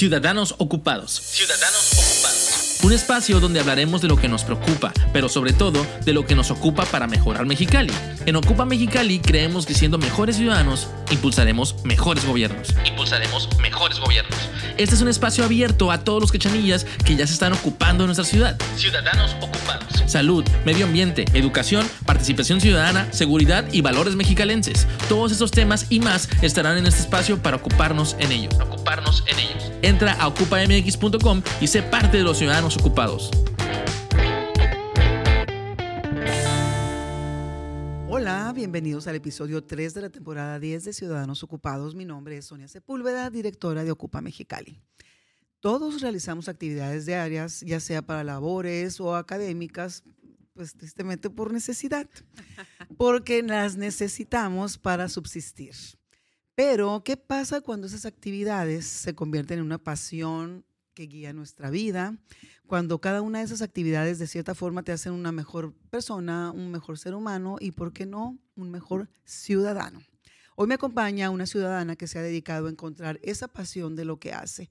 Ciudadanos Ocupados. Ciudadanos Ocupados. Un espacio donde hablaremos de lo que nos preocupa, pero sobre todo de lo que nos ocupa para mejorar Mexicali. En Ocupa Mexicali creemos que siendo mejores ciudadanos, impulsaremos mejores gobiernos. Impulsaremos mejores gobiernos. Este es un espacio abierto a todos los quechanillas que ya se están ocupando de nuestra ciudad. Ciudadanos Ocupados. Salud, medio ambiente, educación, participación ciudadana, seguridad y valores mexicalenses. Todos esos temas y más estarán en este espacio para ocuparnos en ellos. Ocuparnos en ellos. Entra a ocupamx.com y sé parte de los ciudadanos ocupados. Bienvenidos al episodio 3 de la temporada 10 de Ciudadanos Ocupados. Mi nombre es Sonia Sepúlveda, directora de Ocupa Mexicali. Todos realizamos actividades diarias, ya sea para labores o académicas, pues tristemente por necesidad, porque las necesitamos para subsistir. Pero, ¿qué pasa cuando esas actividades se convierten en una pasión que guía nuestra vida? Cuando cada una de esas actividades de cierta forma te hacen una mejor persona, un mejor ser humano y, ¿por qué no, un mejor ciudadano? Hoy me acompaña una ciudadana que se ha dedicado a encontrar esa pasión de lo que hace.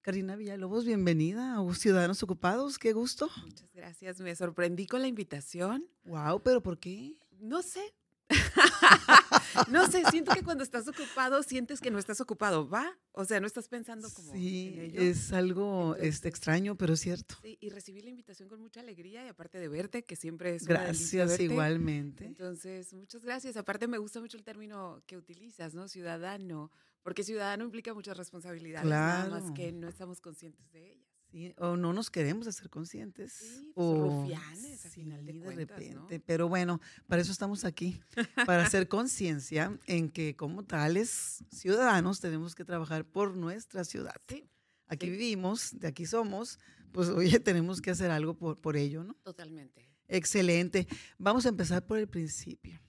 Karina Villalobos, bienvenida a Ciudadanos Ocupados, qué gusto. Muchas gracias, me sorprendí con la invitación. Wow, pero ¿por qué? No sé, no sé, siento que cuando estás ocupado sientes que no estás ocupado, ¿va? O sea, no estás pensando como sí, es algo este, extraño, pero cierto. Sí, y recibí la invitación con mucha alegría y aparte de verte, que siempre es Gracias, igualmente. Entonces, muchas gracias. Aparte me gusta mucho el término que utilizas, ¿no? Ciudadano, porque ciudadano implica muchas responsabilidades, claro. nada más que no estamos conscientes de ellas o no nos queremos hacer conscientes. Sí, pues, o rufianes, final de, de repente. Pero bueno, para eso estamos aquí, para hacer conciencia en que como tales ciudadanos tenemos que trabajar por nuestra ciudad. Sí, aquí vivimos, de aquí somos, pues oye, tenemos que hacer algo por, por ello, ¿no? Totalmente. Excelente. Vamos a empezar por el principio.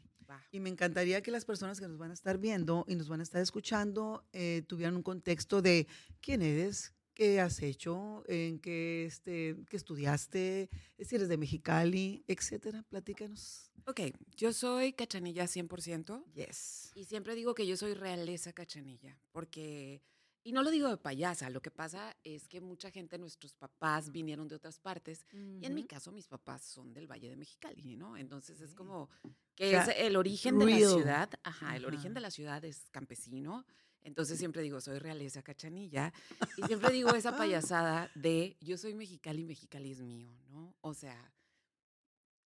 Y me encantaría que las personas que nos van a estar viendo y nos van a estar escuchando eh, tuvieran un contexto de quién eres, qué has hecho, en qué, este, qué estudiaste, si eres de Mexicali, etcétera. Platícanos. Ok, yo soy cachanilla 100%. Yes. Y siempre digo que yo soy realeza cachanilla, porque, y no lo digo de payasa, lo que pasa es que mucha gente, nuestros papás vinieron de otras partes, y en mi caso mis papás son del Valle de Mexicali, ¿no? Entonces es como que es el origen de la ciudad, ajá, el origen de la ciudad es campesino, entonces siempre digo, soy realeza cachanilla. Y siempre digo esa payasada de yo soy mexicali y mexicali es mío, ¿no? O sea,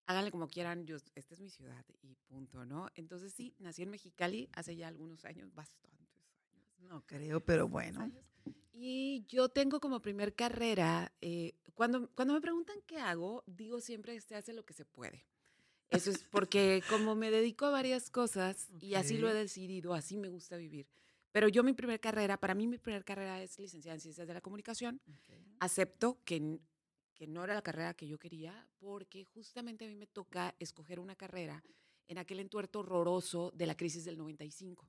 háganle como quieran, yo, esta es mi ciudad y punto, ¿no? Entonces sí, nací en Mexicali hace ya algunos años, bastantes años. No creo, pero bueno. Y yo tengo como primer carrera, eh, cuando, cuando me preguntan qué hago, digo siempre, se hace lo que se puede. Eso es porque como me dedico a varias cosas y así lo he decidido, así me gusta vivir. Pero yo mi primera carrera, para mí mi primera carrera es licenciada en Ciencias de la Comunicación. Acepto que, que no era la carrera que yo quería porque justamente a mí me toca escoger una carrera en aquel entuerto horroroso de la crisis del 95.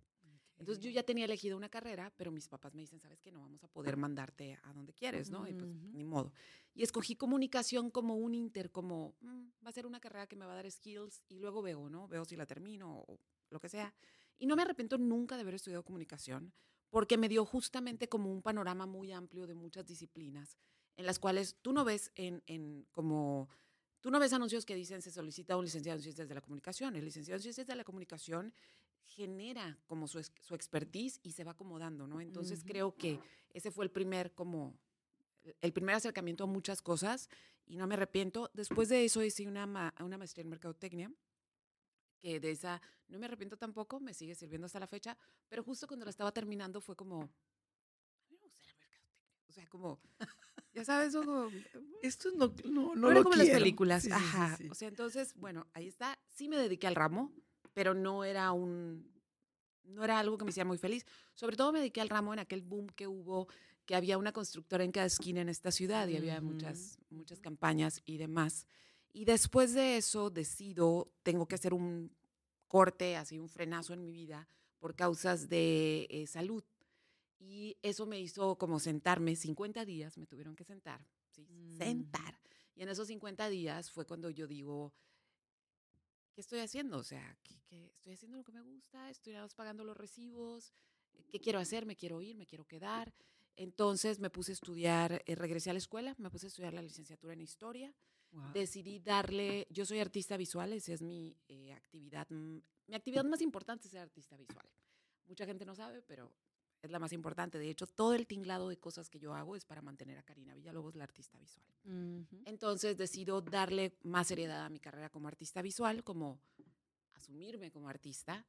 Entonces yo ya tenía elegido una carrera, pero mis papás me dicen, sabes que no vamos a poder mandarte a donde quieres, ¿no? Y pues ni modo. Y escogí comunicación como un inter, como mm, va a ser una carrera que me va a dar skills y luego veo, ¿no? Veo si la termino o lo que sea. Y no me arrepiento nunca de haber estudiado comunicación, porque me dio justamente como un panorama muy amplio de muchas disciplinas, en las cuales tú no ves en, en como... Tú no ves anuncios que dicen se solicita un licenciado en ciencias de la comunicación. El licenciado en ciencias de la comunicación genera como su, su expertise y se va acomodando, ¿no? Entonces creo que ese fue el primer como el primer acercamiento a muchas cosas y no me arrepiento. Después de eso hice una, una maestría en mercadotecnia que de esa no me arrepiento tampoco, me sigue sirviendo hasta la fecha, pero justo cuando la estaba terminando fue como, a mí me gusta la mercadotecnia. O sea, como, ya sabes, como, esto no, no, no, lo como las películas. Ajá. o sea, entonces, bueno, ahí está. Sí me dediqué al ramo, pero no era un, no era algo que me hiciera muy feliz. Sobre todo me dediqué al ramo en aquel boom que hubo, que había una constructora en cada esquina en esta ciudad y había muchas, muchas campañas y demás. Y después de eso decido, tengo que hacer un corte, así un frenazo en mi vida por causas de eh, salud. Y eso me hizo como sentarme, 50 días me tuvieron que sentar, ¿sí? Mm. sentar. Y en esos 50 días fue cuando yo digo, ¿qué estoy haciendo? O sea, ¿qué, estoy haciendo lo que me gusta? ¿Estoy pagando los recibos? ¿Qué quiero hacer? ¿Me quiero ir? ¿Me quiero quedar? Entonces me puse a estudiar, eh, regresé a la escuela, me puse a estudiar la licenciatura en historia. Wow. Decidí darle, yo soy artista visual, esa es mi eh, actividad, mm, mi actividad más importante es ser artista visual. Mucha gente no sabe, pero es la más importante. De hecho, todo el tinglado de cosas que yo hago es para mantener a Karina Villalobos, la artista visual. Ujú. Entonces decido darle más seriedad a mi carrera como artista visual, como asumirme como artista.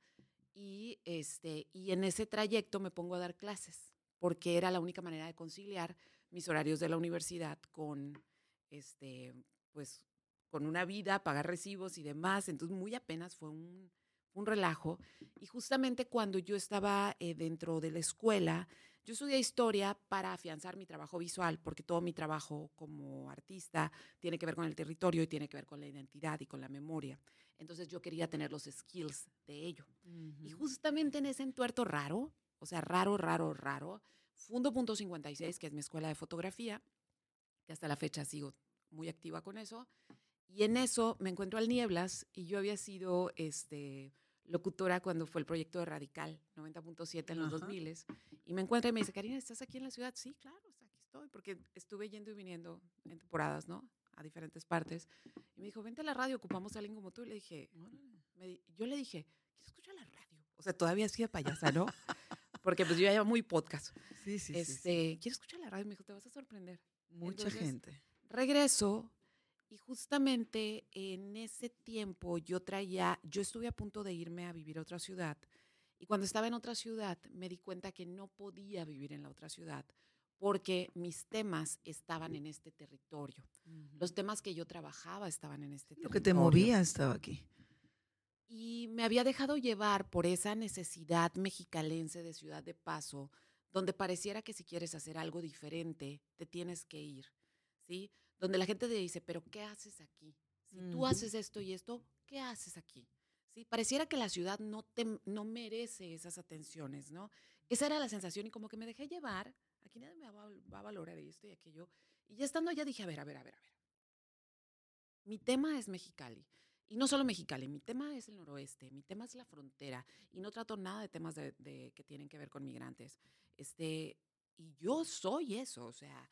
Y, este, y en ese trayecto me pongo a dar clases, porque era la única manera de conciliar mis horarios de la universidad con, este, pues, con una vida, pagar recibos y demás. Entonces, muy apenas fue un, un relajo. Y justamente cuando yo estaba eh, dentro de la escuela, yo estudié historia para afianzar mi trabajo visual, porque todo mi trabajo como artista tiene que ver con el territorio y tiene que ver con la identidad y con la memoria. Entonces yo quería tener los skills de ello. Y justamente en ese entuerto raro, o sea, raro, raro, raro, Fundo Punto 56, que es mi escuela de fotografía, que hasta la fecha sigo muy activa con eso. Y en eso me encuentro al Nieblas y yo había sido este, locutora cuando fue el proyecto de Radical 90.7 en los Ajá. 2000 y me encuentra y me dice, Karina, ¿estás aquí en la ciudad? Sí, claro, sea, aquí estoy, porque estuve yendo y viniendo en temporadas, ¿no? A diferentes partes. Y me dijo, vente a la radio, ocupamos a alguien como tú. Y le dije, me yo le dije, quiero escuchar la radio. O sea, todavía hacía payasa, ¿no? Porque pues yo ya llevo muy podcast. Sí, sí, sí, sí. este, quiero escuchar la radio. Me dijo, te vas a sorprender. Mucha entonces, gente. Regreso y justamente en ese tiempo yo traía, yo estuve a punto de irme a vivir a otra ciudad. Y cuando estaba en otra ciudad me di cuenta que no podía vivir en la otra ciudad porque mis temas estaban en este territorio. Los temas que yo trabajaba estaban en este Lo que te territorio. movía estaba aquí. Y me había dejado llevar por esa necesidad mexicalense de ciudad de paso, donde pareciera que si quieres hacer algo diferente, te tienes que ir, ¿sí? Donde la gente te dice, pero ¿qué haces aquí? Si tú haces esto y esto, ¿qué haces aquí? ¿Sí? Pareciera que la ciudad no, te, no merece esas atenciones, ¿no? Esa era la sensación y como que me dejé llevar, aquí nadie me va, a- va a valorar esto y aquello. Y ya estando allá dije, a ver, a ver, a ver, a ver. Mi tema es Mexicali. Y no solo Mexicali, mi tema es el noroeste, mi tema es la frontera. Y no trato nada de temas de, de- que tienen que ver con migrantes. Este, y yo soy eso, o sea,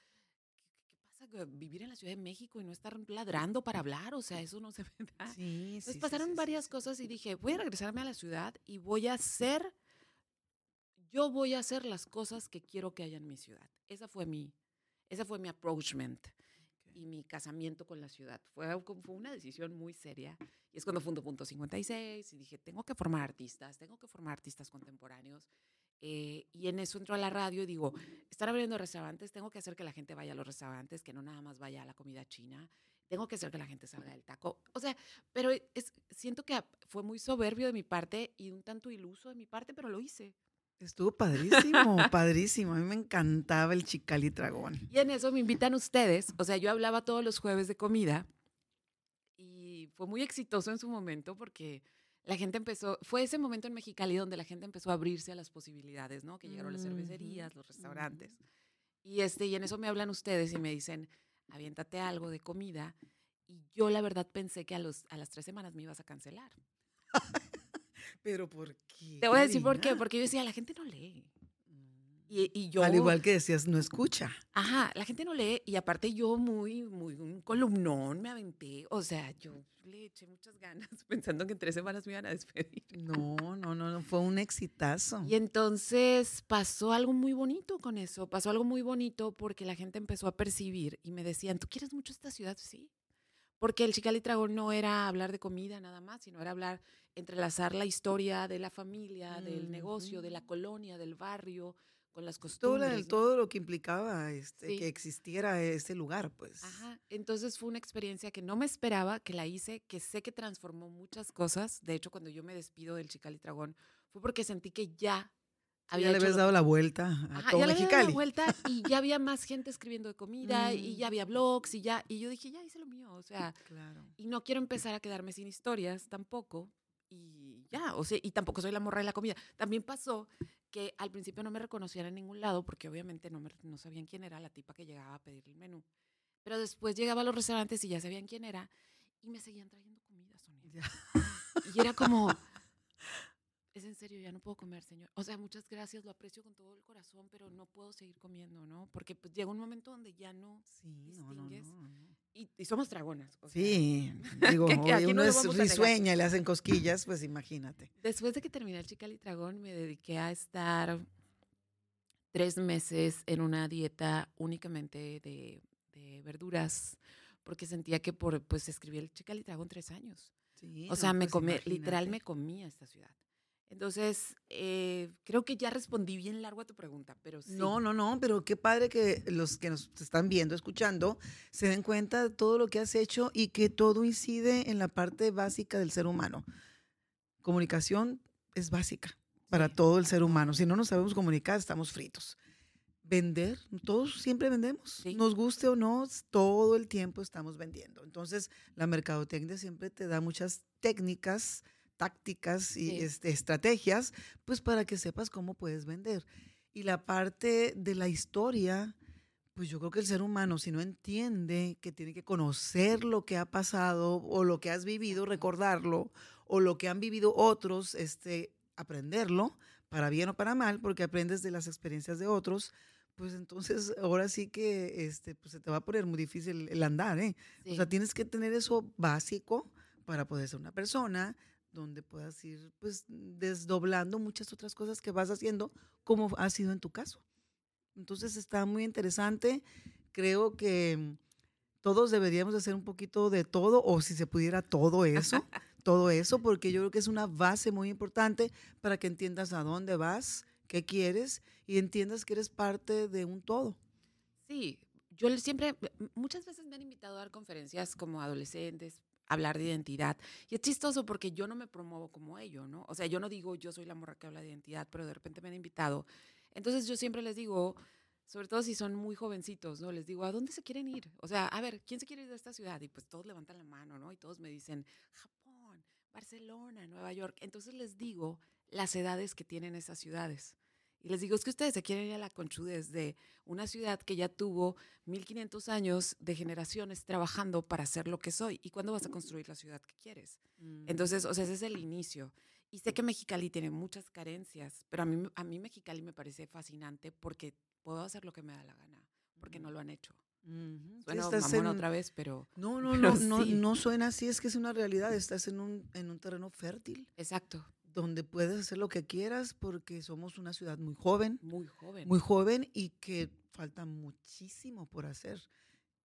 Vivir en la Ciudad de México y no estar ladrando para hablar, o sea, eso no se me da. Sí, Entonces sí, pasaron sí, varias cosas y dije, voy a regresarme a la ciudad y voy a hacer, yo voy a hacer las cosas que quiero que haya en mi ciudad. Esa fue mi, esa fue mi approachment y mi casamiento con la ciudad. Fue, fue una decisión muy seria. Y es cuando fundo Punto 56 y dije, tengo que formar artistas, tengo que formar artistas contemporáneos. Eh, y en eso entro a la radio y digo, están abriendo restaurantes, tengo que hacer que la gente vaya a los restaurantes, que no nada más vaya a la comida china. Tengo que hacer que la gente salga del taco. O sea, pero es, siento que fue muy soberbio de mi parte y un tanto iluso de mi parte, pero lo hice. Estuvo padrísimo, padrísimo. A mí me encantaba el Chicali Dragón. Y en eso me invitan ustedes. O sea, yo hablaba todos los jueves de comida y fue muy exitoso en su momento porque la gente empezó, fue ese momento en Mexicali donde la gente empezó a abrirse a las posibilidades, ¿no? Que llegaron las cervecerías, los restaurantes. Y, este, y en eso me hablan ustedes y me dicen, aviéntate algo de comida. Y yo la verdad pensé que a, los, a las tres semanas me ibas a cancelar. Pero ¿por qué? Te voy a decir por qué, porque yo decía, la gente no lee. Y, y yo... Al igual que decías, no escucha. Ajá, la gente no lee y aparte yo muy, muy, un columnón me aventé. O sea, yo le eché muchas ganas pensando que en tres semanas me iban a despedir. No, no, no, no, fue un exitazo. Y entonces pasó algo muy bonito con eso, pasó algo muy bonito porque la gente empezó a percibir y me decían, ¿tú quieres mucho esta ciudad? Sí. Porque el Chicali Tragón no era hablar de comida nada más, sino era hablar, entrelazar la historia de la familia, del negocio, de la colonia, del barrio, con las todo, costumbres. la- ¿no? todo lo que implicaba este, Sí. que existiera ese lugar, pues. Ajá, entonces fue una experiencia que no me esperaba, que la hice, que sé que transformó muchas cosas. De hecho, cuando yo me despido del Chicali Tragón, fue porque sentí que ya había ya le habías dado la vuelta a Ajá, todo ya le había dado la Mexicali. vuelta y ya había más gente escribiendo de comida y ya Mm. había blogs y ya, y yo dije, ya hice lo mío, o sea, Claro. y no quiero empezar a quedarme sin historias tampoco. Y ya, o sea, y tampoco soy la morra de la comida. También pasó que al principio no me reconocían en ningún lado porque obviamente no, me, no sabían quién era la tipa que llegaba a pedir el menú. Pero después llegaba a los restaurantes y ya sabían quién era y me seguían trayendo comida, Sonia. Y era como, es en serio, ya no puedo comer, señor. O sea, muchas gracias, lo aprecio con todo el corazón, pero no puedo seguir comiendo, ¿no? Porque pues llega un momento donde ya no Sí, no, no, distingues. no, no. Y, y somos dragonas. o sea, Sí, digo, que- que aquí uno es risueña y le hacen cosquillas, pues imagínate. Después de que terminé el Chicali Dragón, me dediqué a estar tres meses en una dieta únicamente de, de verduras, porque sentía que por, pues escribí el Chicali Dragón tres años. Sí, O sea, me pues, comí, literal me comía esta ciudad. Entonces, eh, creo que ya respondí bien largo a tu pregunta, pero sí. No, no, no, pero qué padre que los que nos están viendo, escuchando, se den cuenta de todo lo que has hecho y que todo incide en la parte básica del ser humano. Comunicación es básica para Sí, todo el ser humano. Si no nos sabemos comunicar, estamos fritos. Vender, todos siempre vendemos. Sí. Nos guste o no, todo el tiempo estamos vendiendo. Entonces, la mercadotecnia siempre te da muchas técnicas, tácticas y Sí. este, estrategias, pues para que sepas cómo puedes vender. Y la parte de la historia, pues yo creo que el ser humano, si no entiende que tiene que conocer lo que ha pasado o lo que has vivido, recordarlo, o lo que han vivido otros, este, aprenderlo, para bien o para mal, porque aprendes de las experiencias de otros, pues entonces ahora sí que este, pues se te va a poner muy difícil el andar, ¿eh? O sea, tienes que tener eso básico para poder ser una persona donde puedas ir pues desdoblando muchas otras cosas que vas haciendo, como ha sido en tu caso. Entonces está muy interesante. Creo que mm, todos deberíamos de hacer un poquito de todo, o si se pudiera todo eso, todo eso, porque yo creo que es una base muy importante para que entiendas a dónde vas, qué quieres y entiendas que eres parte de un todo. Sí, yo siempre, muchas veces me han invitado a dar conferencias como adolescentes, hablar de identidad. Y es chistoso porque yo no me promuevo como ello, ¿no? O sea, yo no digo yo soy la morra que habla de identidad, pero de repente me han invitado. Entonces yo siempre les digo, sobre todo si son muy jovencitos, ¿no? Les digo, ¿a dónde se quieren ir? O sea, a ver, ¿quién se quiere ir de esta ciudad? Y pues todos levantan la mano, ¿no? Y todos me dicen, Japón, Barcelona, Nueva York. Entonces les digo las edades que tienen esas ciudades. Y les digo, es que ustedes se quieren ir a la conchudez de una ciudad que ya tuvo 1500 años de generaciones trabajando para hacer lo que soy. ¿Y cuándo vas a construir la ciudad que quieres? Entonces, o sea, ese es el inicio. Y sé que Mexicali tiene muchas carencias, pero a mí, a mí Mexicali me parece fascinante porque puedo hacer lo que me da la gana, porque no lo han hecho. Ujú. Sí, Suena estás mamón en- otra vez, pero No, no, Pero no, no, sí. no suena así, es que es una realidad. Estás en un, en un terreno fértil exacto, donde puedes hacer lo que quieras porque somos una ciudad muy joven, muy joven. muy joven y que falta muchísimo por hacer.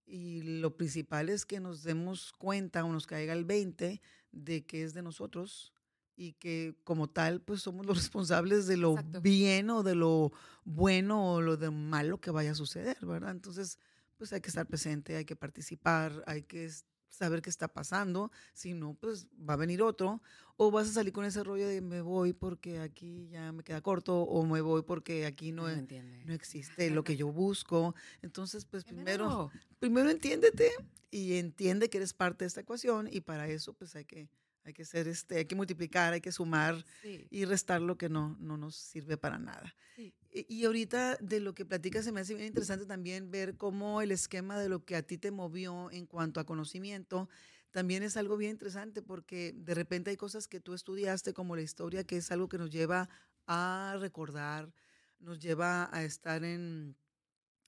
Y lo principal es que nos demos cuenta o nos caiga el 20 de que es de nosotros y que como tal pues somos los responsables de lo Exacto. bien o de lo bueno o lo de malo que vaya a suceder, ¿verdad? Entonces pues hay que estar presente, hay que participar, hay que saber qué está pasando, si no pues va a venir otro o vas a salir con ese rollo de me voy porque aquí ya me queda corto o me voy porque aquí no, no, es- entiende. no existe lo que yo busco. Entonces, pues primero, mero. primero entiéndete y entiende que eres parte de esta ecuación y para eso pues hay que, hay que ser este, hay que multiplicar, hay que sumar Sí, y restar lo que no, no nos sirve para nada. sí. Y, y ahorita de lo que platicas se me hace bien interesante también ver cómo el esquema de lo que a ti te movió en cuanto a conocimiento también es algo bien interesante porque de repente hay cosas que tú estudiaste como la historia que es algo que nos lleva a recordar, nos lleva a estar en,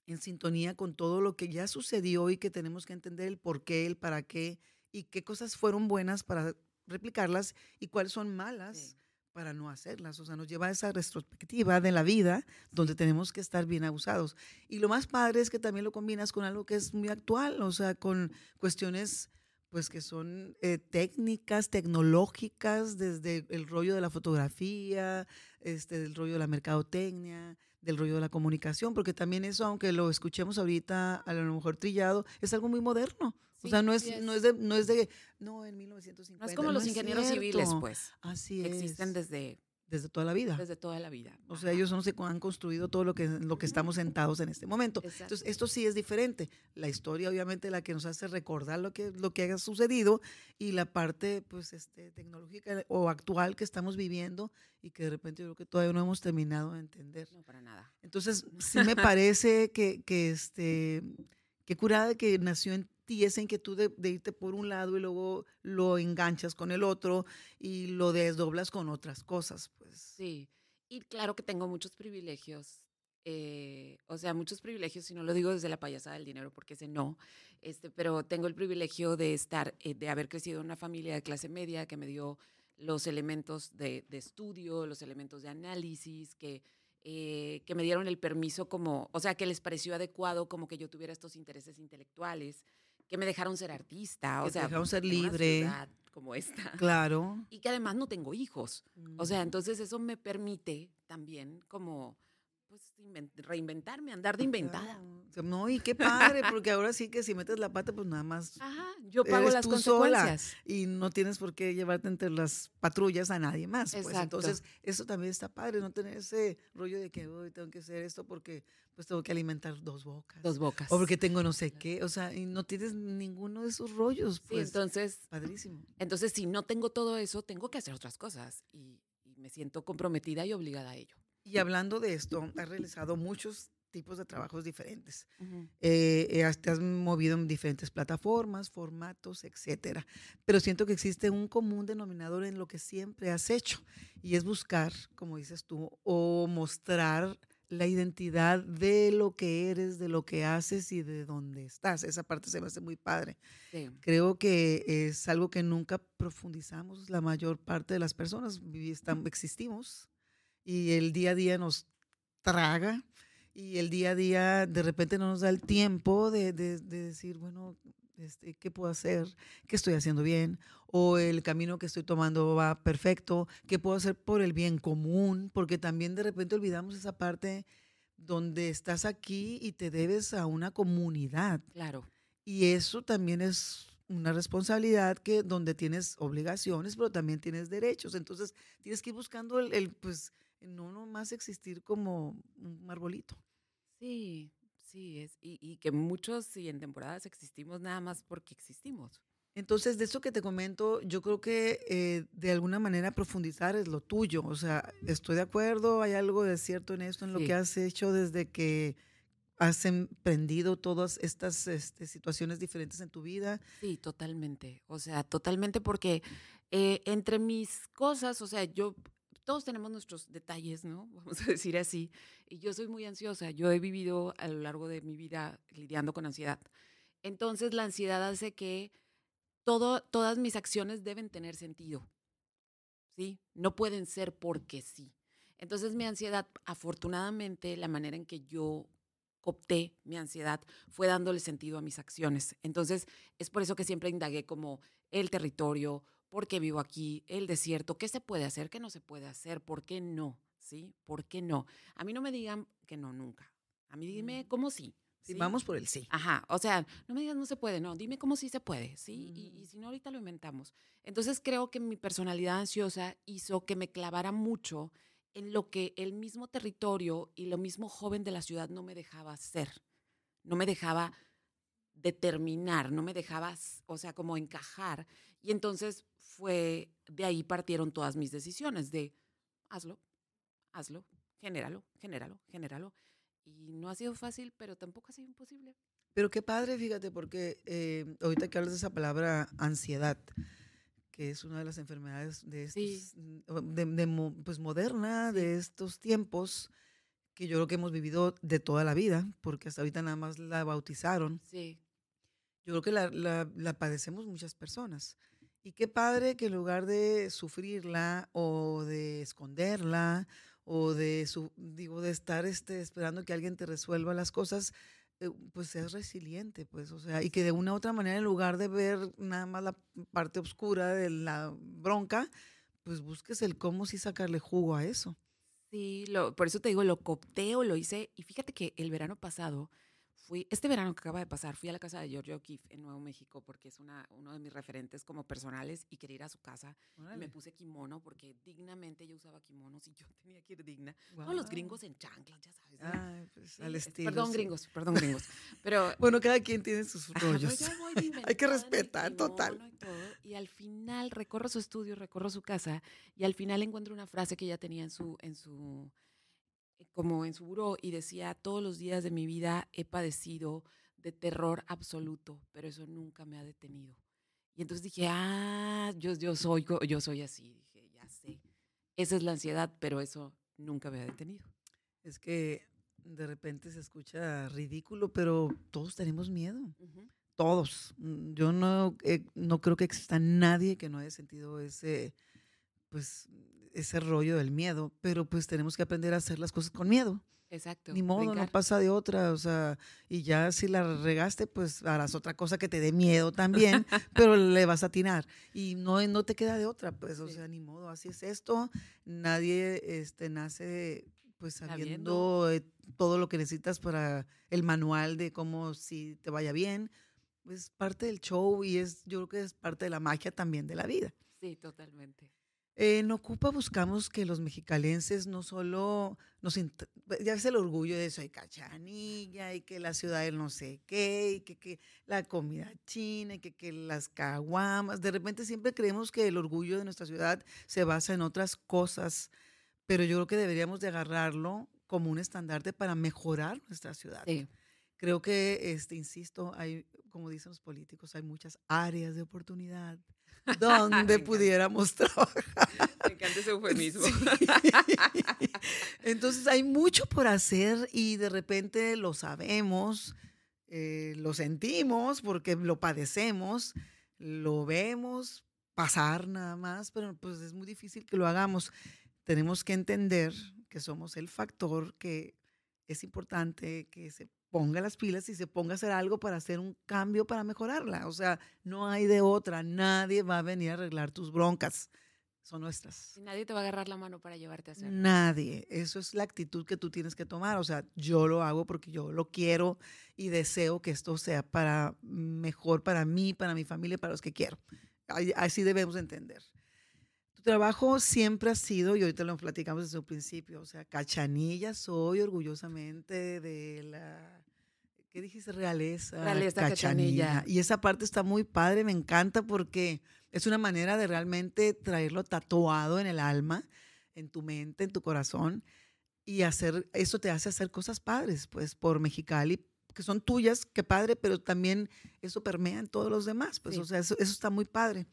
en sintonía con todo lo que ya sucedió y que tenemos que entender el por qué, el para qué y qué cosas fueron buenas para replicarlas y cuáles son malas Sí. para no hacerlas. O sea, nos lleva a esa retrospectiva de la vida donde tenemos que estar bien abusados. Y lo más padre es que también lo combinas con algo que es muy actual, o sea, con cuestiones pues que son eh, técnicas, tecnológicas, desde el rollo de la fotografía, este, del rollo de la mercadotecnia, del rollo de la comunicación, porque también eso, aunque lo escuchemos ahorita a lo mejor trillado, es algo muy moderno. o sea, no es, no es. de, no es de, no, en 1950. No es como los ingenieros civiles, pues, Así es. existen desde, desde toda la vida. desde toda la vida. O sea, Ajá. ellos los que han construido todo lo que, lo que estamos sentados en este momento. Entonces, Exacto. esto sí es diferente. La historia, obviamente, la que nos hace recordar lo que, lo que haya sucedido y la parte, pues, este, tecnológica o actual que estamos viviendo y que de repente yo creo que todavía no hemos terminado de entender. No, para nada. Entonces, sí me parece que, que este, que curada que nació en ti esa inquietud de, de irte por un lado y luego lo enganchas con el otro y lo desdoblas con otras cosas. Sí, y claro que tengo muchos privilegios. eh, o sea, muchos privilegios, si no lo digo desde la payasada del dinero, porque ese no, este, pero tengo el privilegio de estar, eh, de haber crecido en una familia de clase media que me dio los elementos de, de estudio, los elementos de análisis, que, eh, que me dieron el permiso como, o sea, que les pareció adecuado como que yo tuviera estos intereses intelectuales, que me dejaron ser artista, o Que sea, dejaron ser una libre. como esta. Claro. Y que además no tengo hijos. O sea, Mm. entonces eso me permite también como pues inven- reinventarme, andar de inventada. Claro. No, y qué padre, porque ahora sí que si metes la pata, pues nada más. Ajá, yo pago Eres las tú sola. consecuencias. Y no tienes por qué llevarte entre las patrullas a nadie más. Pues entonces, eso también está padre, no tener ese rollo de que hoy tengo que hacer esto porque pues tengo que alimentar dos bocas. Dos bocas. O porque tengo no sé qué. O sea, y no tienes ninguno de esos rollos. Sí, Pues, entonces, padrísimo. entonces si no tengo todo eso, tengo que hacer otras cosas y, y me siento comprometida y obligada a ello. Y hablando de esto, has realizado muchos tipos de trabajos diferentes. Ujú. Eh, eh, has- te has movido en diferentes plataformas, formatos, etcétera. Pero siento que existe un común denominador en lo que siempre has hecho y es buscar, como dices tú, o mostrar la identidad de lo que eres, de lo que haces y de dónde estás. Esa parte se me hace muy padre. Sí. Creo que es algo que nunca profundizamos la mayor parte de las personas. Existimos y el día a día nos traga y el día a día de repente no nos da el tiempo de, de- de decir, bueno, este, ¿qué puedo hacer? ¿Qué estoy haciendo bien? O el camino que estoy tomando va perfecto. ¿Qué puedo hacer por el bien común? Porque también de repente olvidamos esa parte donde estás aquí y te debes a una comunidad. Claro. Y eso también es una responsabilidad que donde tienes obligaciones, pero también tienes derechos. Entonces, tienes que ir buscando el, el, pues, no nomás existir como un arbolito. Sí, sí, es, y, y que muchos y en temporadas existimos nada más porque existimos. Entonces, de eso que te comento, yo creo que eh, de alguna manera profundizar es lo tuyo. O sea, estoy de acuerdo, hay algo de cierto en esto, en lo Sí. que has hecho desde que has emprendido todas estas este, situaciones diferentes en tu vida. Sí, totalmente. O sea, totalmente porque eh, entre mis cosas, o sea, yo, todos tenemos nuestros detalles, ¿no? Vamos a decir así. Y yo soy muy ansiosa. Yo he vivido a lo largo de mi vida lidiando con ansiedad. Entonces, la ansiedad hace que todo, todas mis acciones deben tener sentido. ¿Sí? No pueden ser porque sí. Entonces, mi ansiedad, afortunadamente, la manera en que yo opté mi ansiedad fue dándole sentido a mis acciones. Entonces, es por eso que siempre indagué como el territorio, por qué vivo aquí, el desierto, qué se puede hacer, qué no se puede hacer, por qué no, ¿sí? ¿Por qué no? A mí no me digan que no nunca. A mí dime Mm. cómo sí. Sí, ¿sí? vamos por el sí. Ajá, o sea, no me digas no se puede, no, dime cómo sí se puede, ¿sí? Y, y Mm. si no, ahorita lo inventamos. Entonces creo que mi personalidad ansiosa hizo que me clavara mucho en lo que el mismo territorio y lo mismo joven de la ciudad no me dejaba hacer, no me dejaba determinar, no me dejaba, o sea, como encajar. Y entonces fue, de ahí partieron todas mis decisiones, de hazlo, hazlo, genéralo, genéralo, genéralo. Y no ha sido fácil, pero tampoco ha sido imposible. Pero qué padre, fíjate, porque eh, ahorita que hablas de esa palabra ansiedad, que es una de las enfermedades de Sí. estos, mm, de, de pues moderna, de estos tiempos, que yo creo que hemos vivido de toda la vida, porque hasta ahorita nada más la bautizaron. Sí, Yo creo que la, la- la padecemos muchas personas. Y qué padre que en lugar de sufrirla o de esconderla o de, su, digo, de estar este, esperando que alguien te resuelva las cosas, eh, pues seas resiliente, pues, o sea, y que de una u otra manera, en lugar de ver nada más la parte oscura de la bronca, pues busques el cómo sí sacarle jugo a eso. sí, lo, por eso te digo, lo coopté o lo hice. Y fíjate que el verano pasado, fui, este verano que acaba de pasar, fui a la casa de Giorgio O'Keeffe en Nuevo México porque es una, uno de mis referentes como personales y quería ir a su casa. Y me puse kimono porque dignamente yo usaba kimonos y yo tenía que ir digna. Todos los Guau. gringos en chanclas, ya sabes. ¿no? Ay, pues, al es- estilo. Perdón, sí. gringos, perdón, gringos. Pero Bueno, cada quien tiene sus rollos. Hay que respetar, total. Y, todo, y al final recorro su estudio, recorro su casa y al final encuentro una frase que ella tenía en su, en su, como en su buró y decía, todos los días de mi vida he padecido de terror absoluto, pero eso nunca me ha detenido. Y entonces dije, ah, yo, yo, soy, yo soy así, dije, ya sé. Esa es la ansiedad, pero eso nunca me ha detenido. Es que de repente se escucha ridículo, pero todos tenemos miedo. Todos. Mm, yo no, eh, no creo que exista nadie que no haya sentido ese, pues, ese rollo del miedo, pero pues tenemos que aprender a hacer las cosas con miedo. Exacto. Ni modo, no pasa de otra, o sea, y ya si la regaste, pues harás otra cosa que te dé miedo también, pero le vas a atinar y no, no te queda de otra, pues, o sea, ni modo, así es esto, nadie este, nace pues sabiendo eh, todo lo que necesitas para el manual de cómo si te vaya bien, es parte del show y es, yo creo que es parte de la magia también de la vida. Sí, totalmente. En Ocupa buscamos que los mexicalenses no solo nos... Ya es el orgullo de soy cachanilla y que la ciudad del no sé qué y que, que la comida china y que, que, las caguamas. De repente siempre creemos que el orgullo de nuestra ciudad se basa en otras cosas, pero yo creo que deberíamos de agarrarlo como un estandarte para mejorar nuestra ciudad. Sí. Creo que, este, insisto, hay, como dicen los políticos, hay muchas áreas de oportunidad donde pudiéramos trabajar. Me encanta ese eufemismo. Entonces hay mucho por hacer y de repente lo sabemos, eh, lo sentimos porque lo padecemos, lo vemos pasar nada más, pero pues es muy difícil que lo hagamos. Tenemos que entender que somos el factor que es importante que se ponga las pilas y se ponga a hacer algo para hacer un cambio para mejorarla. O sea, no hay de otra. Nadie va a venir a arreglar tus broncas. Son nuestras. nadie te va a agarrar la mano para llevarte a hacer. Nadie. Eso es la actitud que tú tienes que tomar. O sea, yo lo hago porque yo lo quiero y deseo que esto sea para mejor para mí, para mi familia, para los que quiero. Así debemos entender. Tu trabajo siempre ha sido, y ahorita lo platicamos desde el principio, o sea, cachanilla, soy orgullosamente de la ¿qué dijiste? Realeza. Realeza cachanilla. Y esa parte está muy padre, me encanta porque es una manera de realmente traerlo tatuado en el alma, en tu mente, en tu corazón. Y hacer, eso te hace hacer cosas padres, pues, por Mexicali, que son tuyas, qué padre, pero también eso permea en todos los demás, pues, o sea, eso, está muy padre.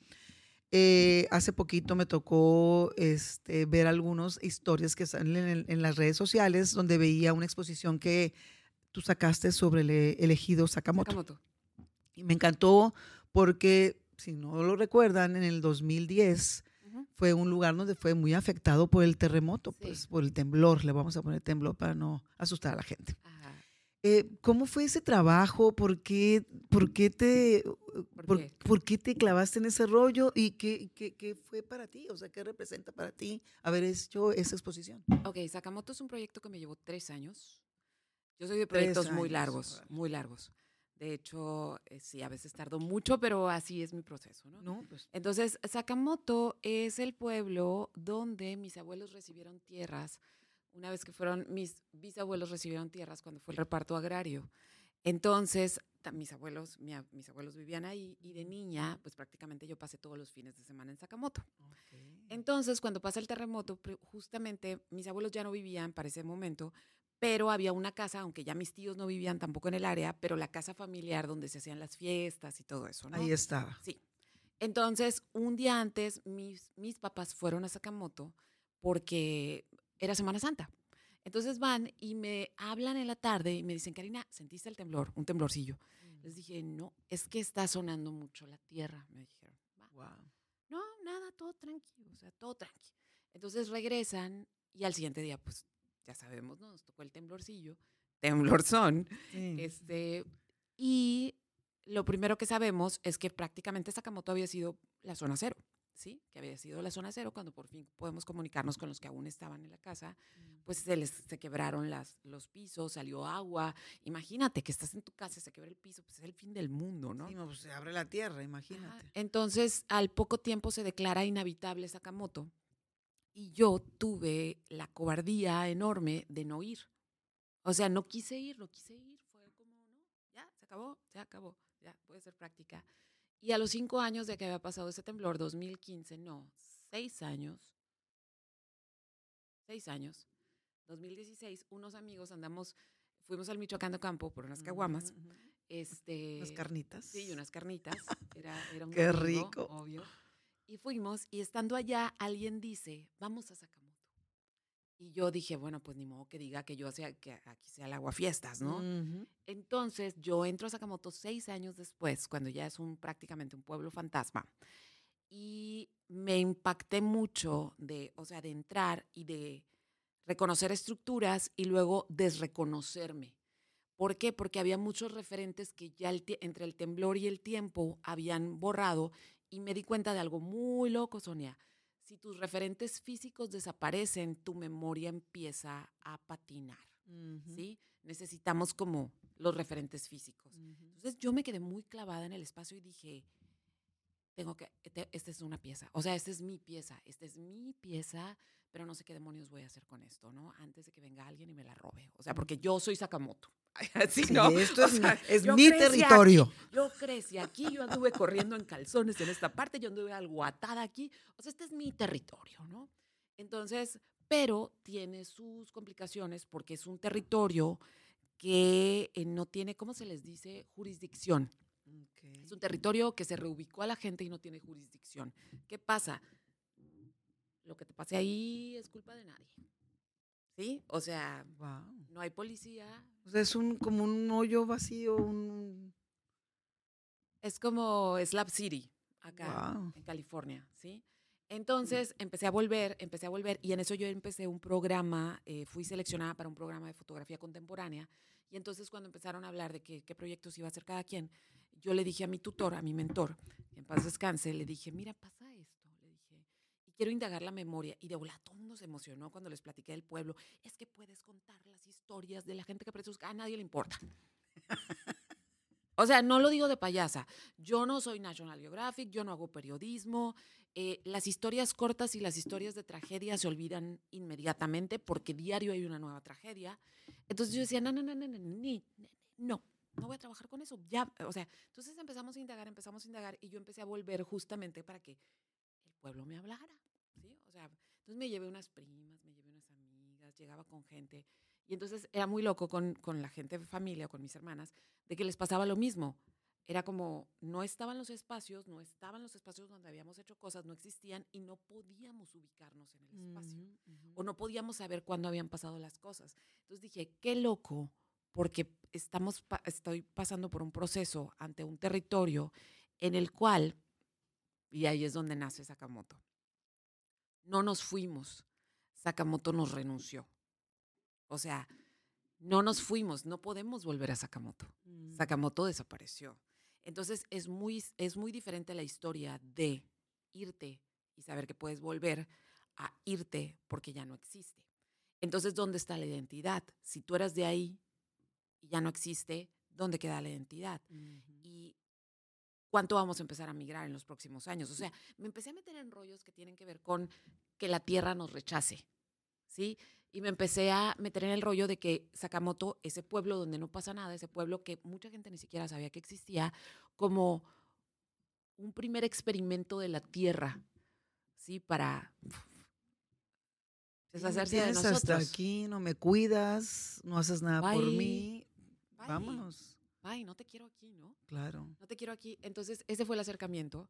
Eh, hace poquito me tocó este, ver algunas historias que salen en, en, las redes sociales donde veía una exposición que tú sacaste sobre el elegido Sakamoto. Y me encantó porque, si no lo recuerdan, en el 2010 fue un lugar donde fue muy afectado por el terremoto, pues por el temblor, le vamos a poner temblor para no asustar a la gente. Eh, ¿Cómo fue ese trabajo? ¿Por qué, por qué te, ¿Por, qué? te clavaste en ese rollo? ¿Y qué, qué, qué, fue para ti? O sea, ¿qué representa para ti haber hecho esa exposición? Ok, Sakamoto es un proyecto que me llevó tres años. Yo soy de proyectos muy largos, muy largos. De hecho, eh, sí, a veces tardo mucho, pero así es mi proceso, ¿no? Pues Entonces, Sakamoto es el pueblo donde mis abuelos recibieron tierras. Una vez que fueron, mis bisabuelos recibieron tierras cuando fue el reparto agrario. Entonces, mis abuelos, mis abuelos vivían ahí y de niña, pues prácticamente yo pasé todos los fines de semana en Sakamoto. Entonces, cuando pasa el terremoto, justamente mis abuelos ya no vivían para ese momento, pero había una casa, aunque ya mis tíos no vivían tampoco en el área, pero la casa familiar donde se hacían las fiestas y todo eso, ¿no? Ahí estaba. Sí. Entonces, un día antes, mis, mis papás fueron a Sakamoto porque era Semana Santa. Entonces van y me hablan en la tarde y me dicen, Karina, ¿sentiste el temblor? Un temblorcillo. Mm. Les dije, no, es que está sonando mucho la tierra, me dijeron. Wow. No, nada, todo tranquilo, o sea, todo tranquilo. Entonces regresan y al siguiente día, pues ya sabemos, ¿no? Nos tocó el temblorcillo, temblorzón. Este, y lo primero que sabemos es que prácticamente Sakamoto había sido la zona cero, ¿sí? Que había sido la zona cero cuando por fin podemos comunicarnos con los que aún estaban en la casa, mm. pues se les se quebraron las, los pisos, salió agua. Imagínate que estás en tu casa se quiebra el piso, pues es el fin del mundo, ¿no? Sí, pues se abre la tierra, imagínate. Entonces, al poco tiempo se declara inhabitable Sakamoto y yo tuve la cobardía enorme de no ir. O sea, no quise ir, no quise ir. Fue como, no, ya, se acabó, se acabó, ya, puede ser práctica. Y a los cinco años de que había pasado ese temblor, 2015, no, seis años, seis años, 2016, unos amigos andamos, fuimos al Michoacán de Campo por unas caguamas. Este, unas carnitas. Sí, unas carnitas. Era, era un Qué rico. Obvio. Y fuimos, y estando allá, alguien dice, vamos a Sakamoto. Y yo dije, bueno, pues ni modo que diga que yo hacía, que aquí sea el agua fiestas, ¿no? Entonces yo entro a Sakamoto seis años después, cuando ya es un, prácticamente un pueblo fantasma. Y me impacté mucho de, o sea, de entrar y de reconocer estructuras y luego desreconocerme. ¿Por qué? Porque había muchos referentes que ya entre el temblor y el tiempo habían borrado y me di cuenta de algo muy loco, Sonia si tus referentes físicos desaparecen, tu memoria empieza a patinar, ¿sí? Necesitamos como los referentes físicos. Entonces yo me quedé muy clavada en el espacio y dije, tengo que, esta es una pieza, o sea, esta es mi pieza, esta es mi pieza, pero no sé qué demonios voy a hacer con esto, ¿no? Antes de que venga alguien y me la robe, o sea, porque yo soy Sakamoto. sí, no, esto es, mi territorio. yo crecí aquí, yo anduve corriendo en calzones en esta parte, yo anduve algo atada aquí, o sea, este es mi territorio, ¿no? Entonces, pero tiene sus complicaciones porque es un territorio que eh, no tiene, ¿cómo se les dice? Jurisdicción. Es un territorio que se reubicó a la gente y no tiene jurisdicción. ¿Qué pasa? Lo que te pase ahí es culpa de nadie. ¿Sí? O sea, no hay policía. O sea, es un, como un hoyo vacío, un... Es como Slap City, acá en California, ¿sí? Entonces empecé a volver, empecé a volver y en eso yo empecé un programa, eh, fui seleccionada para un programa de fotografía contemporánea y entonces cuando empezaron a hablar de qué, qué proyectos iba a hacer cada quien, yo le dije a mi tutor, a mi mentor, en paz descanse, le dije, mira, pasa quiero indagar la memoria. Y de mundo se emocionó cuando les platiqué del pueblo. Es que puedes contar las historias de la gente que aparece, a nadie le importa. o sea, no lo digo de payasa. Yo no soy National Geographic, yo no hago periodismo. Eh, las historias cortas y las historias de tragedia se olvidan inmediatamente porque diario hay una nueva tragedia. Entonces yo decía, no, no, no, no, no, no, no, no voy a trabajar con eso. Ya, o sea, entonces empezamos a indagar, empezamos a indagar y yo empecé a volver justamente para que el pueblo me hablara. O sea, entonces me llevé unas primas, me llevé unas amigas, llegaba con gente. Y entonces era muy loco con, con la gente de familia, con mis hermanas, de que les pasaba lo mismo. Era como, no estaban los espacios, no estaban los espacios donde habíamos hecho cosas, no existían y no podíamos ubicarnos en el espacio. O no podíamos saber cuándo habían pasado las cosas. Entonces dije, qué loco, porque estamos, estoy pasando por un proceso ante un territorio en el cual, y ahí es donde nace Sakamoto, no nos fuimos. Sakamoto nos renunció. O sea, no nos fuimos, no podemos volver a Sakamoto. Mm. Sakamoto desapareció. Entonces es muy, es muy diferente la historia de irte y saber que puedes volver a irte porque ya no existe. Entonces, ¿dónde está la identidad? Si tú eras de ahí y ya no existe, ¿dónde queda la identidad? Y cuánto vamos a empezar a migrar en los próximos años. O sea, me empecé a meter en rollos que tienen que ver con que la tierra nos rechace, ¿sí? Y me empecé a meter en el rollo de que Sakamoto, ese pueblo donde no pasa nada, ese pueblo que mucha gente ni siquiera sabía que existía, como un primer experimento de la tierra, ¿sí? Para deshacerse de nosotros. hasta aquí, no me cuidas, no haces nada por mí. Vámonos ay, no te quiero aquí, ¿no? Claro. No te quiero aquí. Entonces, ese fue el acercamiento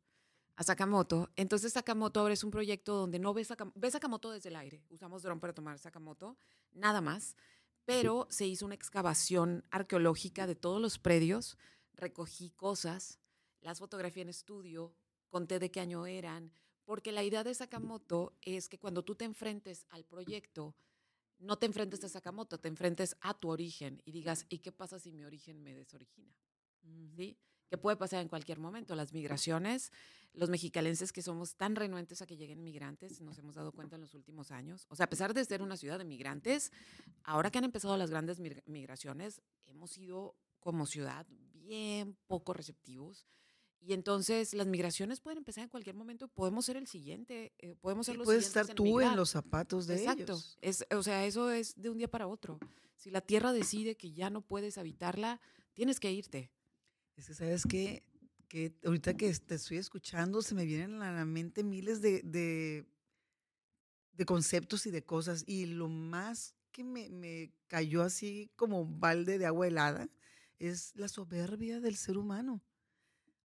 a Sakamoto. Entonces, Sakamoto ahora es un proyecto donde no ves Sakamoto, ves Sakamoto desde el aire. Usamos dron para tomar Sakamoto, nada más. Pero se hizo una excavación arqueológica de todos los predios, recogí cosas, las fotografié en estudio, conté de qué año eran, porque la idea de Sakamoto es que cuando tú te enfrentes al proyecto, no te enfrentes a Sakamoto, te enfrentes a tu origen y digas, ¿y qué pasa si mi origen me desorigina? ¿Sí? Que puede pasar en cualquier momento. Las migraciones, los mexicalenses que somos tan renuentes a que lleguen migrantes, nos hemos dado cuenta en los últimos años. O sea, a pesar de ser una ciudad de migrantes, ahora que han empezado las grandes migraciones, hemos sido como ciudad bien poco receptivos y entonces las migraciones pueden empezar en cualquier momento, podemos ser el siguiente, eh, podemos ser los Puedes estar tú en los zapatos de Exacto. ellos. Es, o sea, eso es de un día para otro. Si la tierra decide que ya no puedes habitarla, tienes que irte. Es que, ¿sabes qué? Que ahorita que te estoy escuchando, se me vienen a la mente miles de, de, conceptos y de cosas. Y lo más que me, me cayó así como un balde de agua helada es la soberbia del ser humano.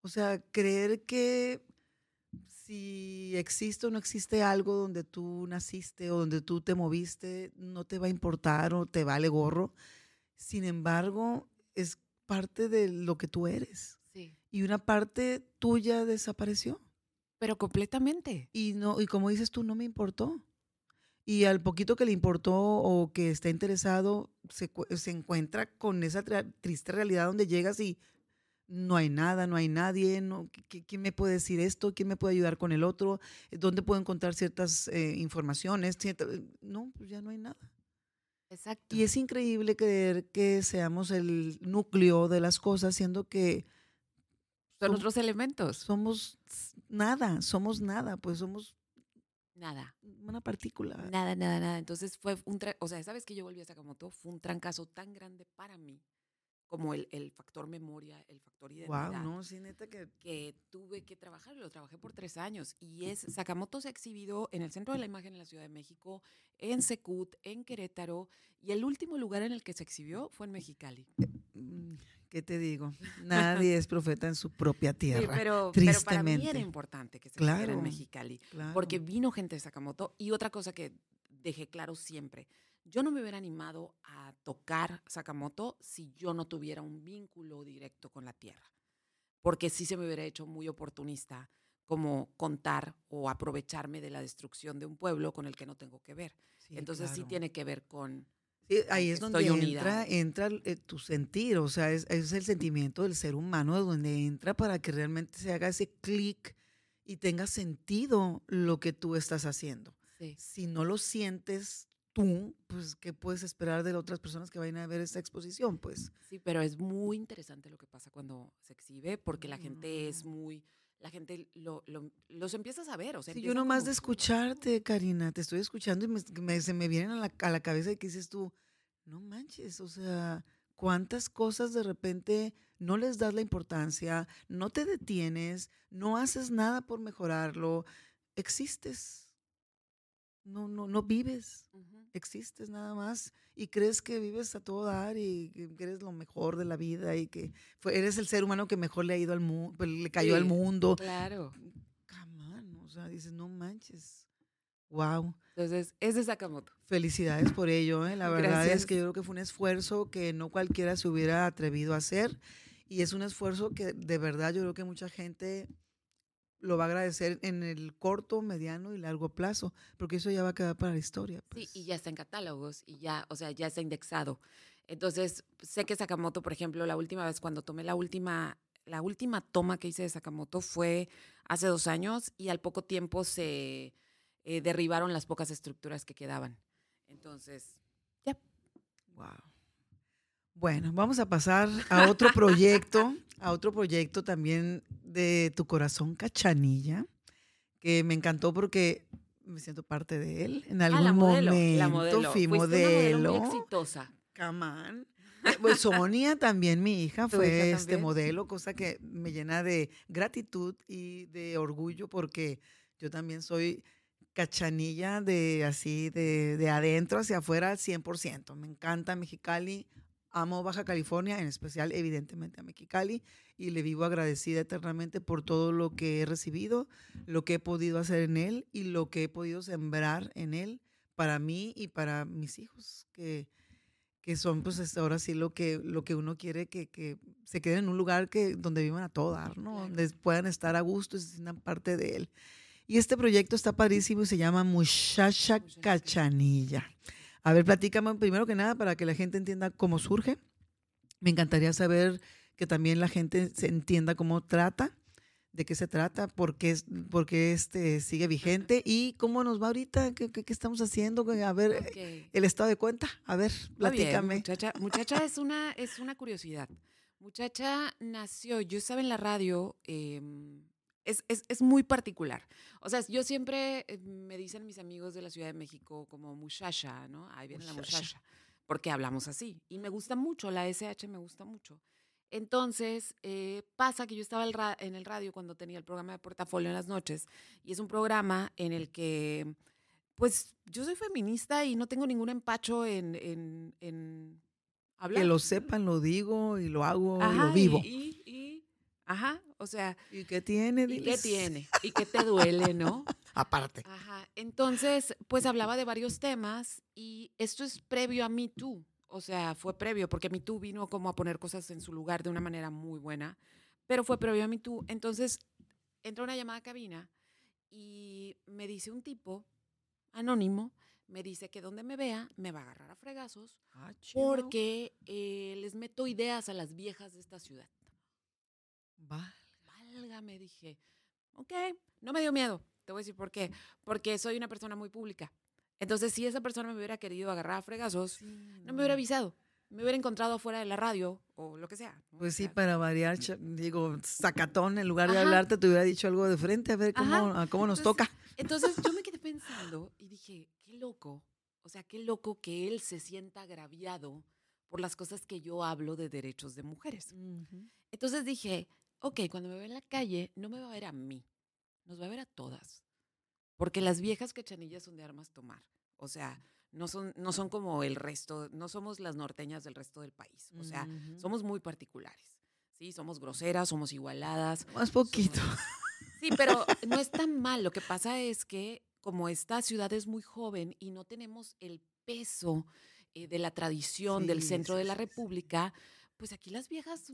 O sea, creer que si existe o no existe algo donde tú naciste o donde tú te moviste, no te va a importar o te vale gorro. Sin embargo, es parte de lo que tú eres. Sí. Y una parte tuya desapareció. Pero completamente. Y, no, y como dices tú, no me importó. Y al poquito que le importó o que está interesado, se, se encuentra con esa triste realidad donde llegas y no hay nada, no hay nadie, no, ¿quién me puede decir esto? ¿Quién me puede ayudar con el otro? ¿Dónde puedo encontrar ciertas eh, informaciones? no, pues ya no hay nada. Exacto. Y es increíble creer que seamos el núcleo de las cosas, siendo que... Son otros elementos. Somos nada, somos nada, pues somos... Nada. Una partícula. Nada, nada, nada. Entonces fue un... O sea, ¿sabes que yo volví a Sakamoto? Fue un trancazo tan grande para mí como el, el, factor memoria, el factor identidad. Wow, no, sí, neta que... Que tuve que trabajar, lo trabajé por tres años. Y es, Sakamoto se exhibido en el Centro de la Imagen en la Ciudad de México, en Secut, en Querétaro, y el último lugar en el que se exhibió fue en Mexicali. Mm, ¿Qué te digo? Nadie es profeta en su propia tierra. Sí, pero, pero, para mí era importante que se claro, en Mexicali, porque vino gente de Sakamoto. Y otra cosa que dejé claro siempre, yo no me hubiera animado a tocar Sakamoto si yo no tuviera un vínculo directo con la tierra, porque sí se me hubiera hecho muy oportunista como contar o aprovecharme de la destrucción de un pueblo con el que no tengo que ver. Entonces sí tiene que ver con... Sí, ahí es donde entra, entra eh, tu sentir, o sea, es, es, el sentimiento del ser humano donde entra para que realmente se haga ese clic y tenga sentido lo que tú estás haciendo. Si no lo sientes, tú, pues, ¿qué puedes esperar de otras personas que vayan a ver esta exposición? Pues. Sí, pero es muy interesante lo que pasa cuando se exhibe, porque la gente es muy, la gente lo, los empieza a saber. O sea, sí, yo nomás de escucharte, Karina, te estoy escuchando y me, se me vienen a la, a la cabeza y que dices tú, no manches, o sea, cuántas cosas de repente no les das la importancia, no te detienes, no haces nada por mejorarlo, existes no, no, no vives, existes nada más y crees que vives a todo dar y que eres lo mejor de la vida y que eres el ser humano que mejor le ha ido al mundo, pues, le cayó al mundo. Claro. Come o sea, dices, no manches. Wow. Entonces, es de Sakamoto. Felicidades por ello. ¿eh? La verdad es que yo creo que fue un esfuerzo que no cualquiera se hubiera atrevido a hacer. Y es un esfuerzo que de verdad yo creo que mucha gente lo va a agradecer en el corto, mediano y largo plazo, porque eso ya va a quedar para la historia. Sí, y pues. ya está en catálogos y ya, o sea, ya está indexado. Entonces, sé que Sakamoto, por ejemplo, la última vez cuando tomé la última, la última toma que hice de Sakamoto fue hace dos años y al poco tiempo se eh, derribaron las pocas estructuras que quedaban. Entonces, ya. Wow. Bueno, vamos a pasar a otro proyecto, a otro proyecto también de Tu Corazón Cachanilla, que me encantó porque me siento parte de él. En ah, algún momento fui modelo. muy exitosa. Camán. Eh, pues Sonia también, mi hija, fue este modelo, cosa que me llena de gratitud y de orgullo porque yo también soy cachanilla de así, de, de adentro hacia afuera al 100%. Me encanta Mexicali, Amo Baja California, en especial evidentemente a Mexicali, y le vivo agradecida eternamente por todo lo que he recibido, lo que he podido hacer en él y lo que he podido sembrar en él para mí y para mis hijos, que, que son pues ahora sí lo que, lo que uno quiere que, que se queden en un lugar que, donde vivan a todo dar, ¿no? donde puedan estar a gusto y se sientan parte de él. Y este proyecto está padrísimo y se llama Muchacha Cachanilla. A ver, platícame primero que nada para que la gente entienda cómo surge. Me encantaría saber que también la gente se entienda cómo trata, de qué se trata, por qué, por qué este sigue vigente y cómo nos va ahorita, qué, qué, estamos haciendo, a ver el estado de cuenta. A ver, platícame. muchacha, muchacha es, una, es una curiosidad. Muchacha nació, yo estaba en la radio, eh, es, es, es, muy particular. O sea, yo siempre eh, me dicen mis amigos de la Ciudad de México como muchacha, ¿no? Ahí viene la muchacha, porque hablamos así. Y me gusta mucho, la SH me gusta mucho. Entonces, eh, pasa que yo estaba en el radio cuando tenía el programa de portafolio en las noches, y es un programa en el que, pues, yo soy feminista y no tengo ningún empacho en, en, hablar. Que lo sepan, lo digo y lo hago y lo vivo. Y, y Ajá, o sea. ¿Y qué tiene? ¿Y qué tiene? ¿Y qué te duele, no? Aparte. Ajá. Entonces, pues hablaba de varios temas y esto es previo a Me Too. O sea, fue previo, porque Me Too vino como a poner cosas en su lugar de una manera muy buena, pero fue previo a Me Too. Entonces, entra una llamada a cabina y me dice un tipo anónimo, me dice que donde me vea me va a agarrar a fregazos Ah, porque eh, les meto ideas a las viejas de esta ciudad. Va. Valga, me dije, ok, no me dio miedo. Te voy a decir por qué. Porque soy una persona muy pública. Entonces, si esa persona me hubiera querido agarrar a fregazos, no me hubiera avisado. Me hubiera encontrado afuera de la radio o lo que sea. ¿no? Pues sí, para variar, digo, sacatón, en lugar de Ajá. hablarte, te hubiera dicho algo de frente, a ver cómo, a cómo nos Entonces, toca. Entonces yo me quedé pensando y dije, qué loco. O sea, qué loco que él se sienta agraviado por las cosas que yo hablo de derechos de mujeres. Entonces dije, ok, cuando me ve en la calle, no me va a ver a mí, nos va a ver a todas. Porque las viejas cachanillas son de armas tomar. O sea, no son, no son como el resto, no somos las norteñas del resto del país. O sea, Ujú. somos muy particulares. Sí, somos groseras, somos igualadas. Más poquito. somos- Sí, pero no es tan mal. Lo que pasa es que como esta ciudad es muy joven y no tenemos el peso eh, de la tradición del centro sí, de la. República, pues aquí las viejas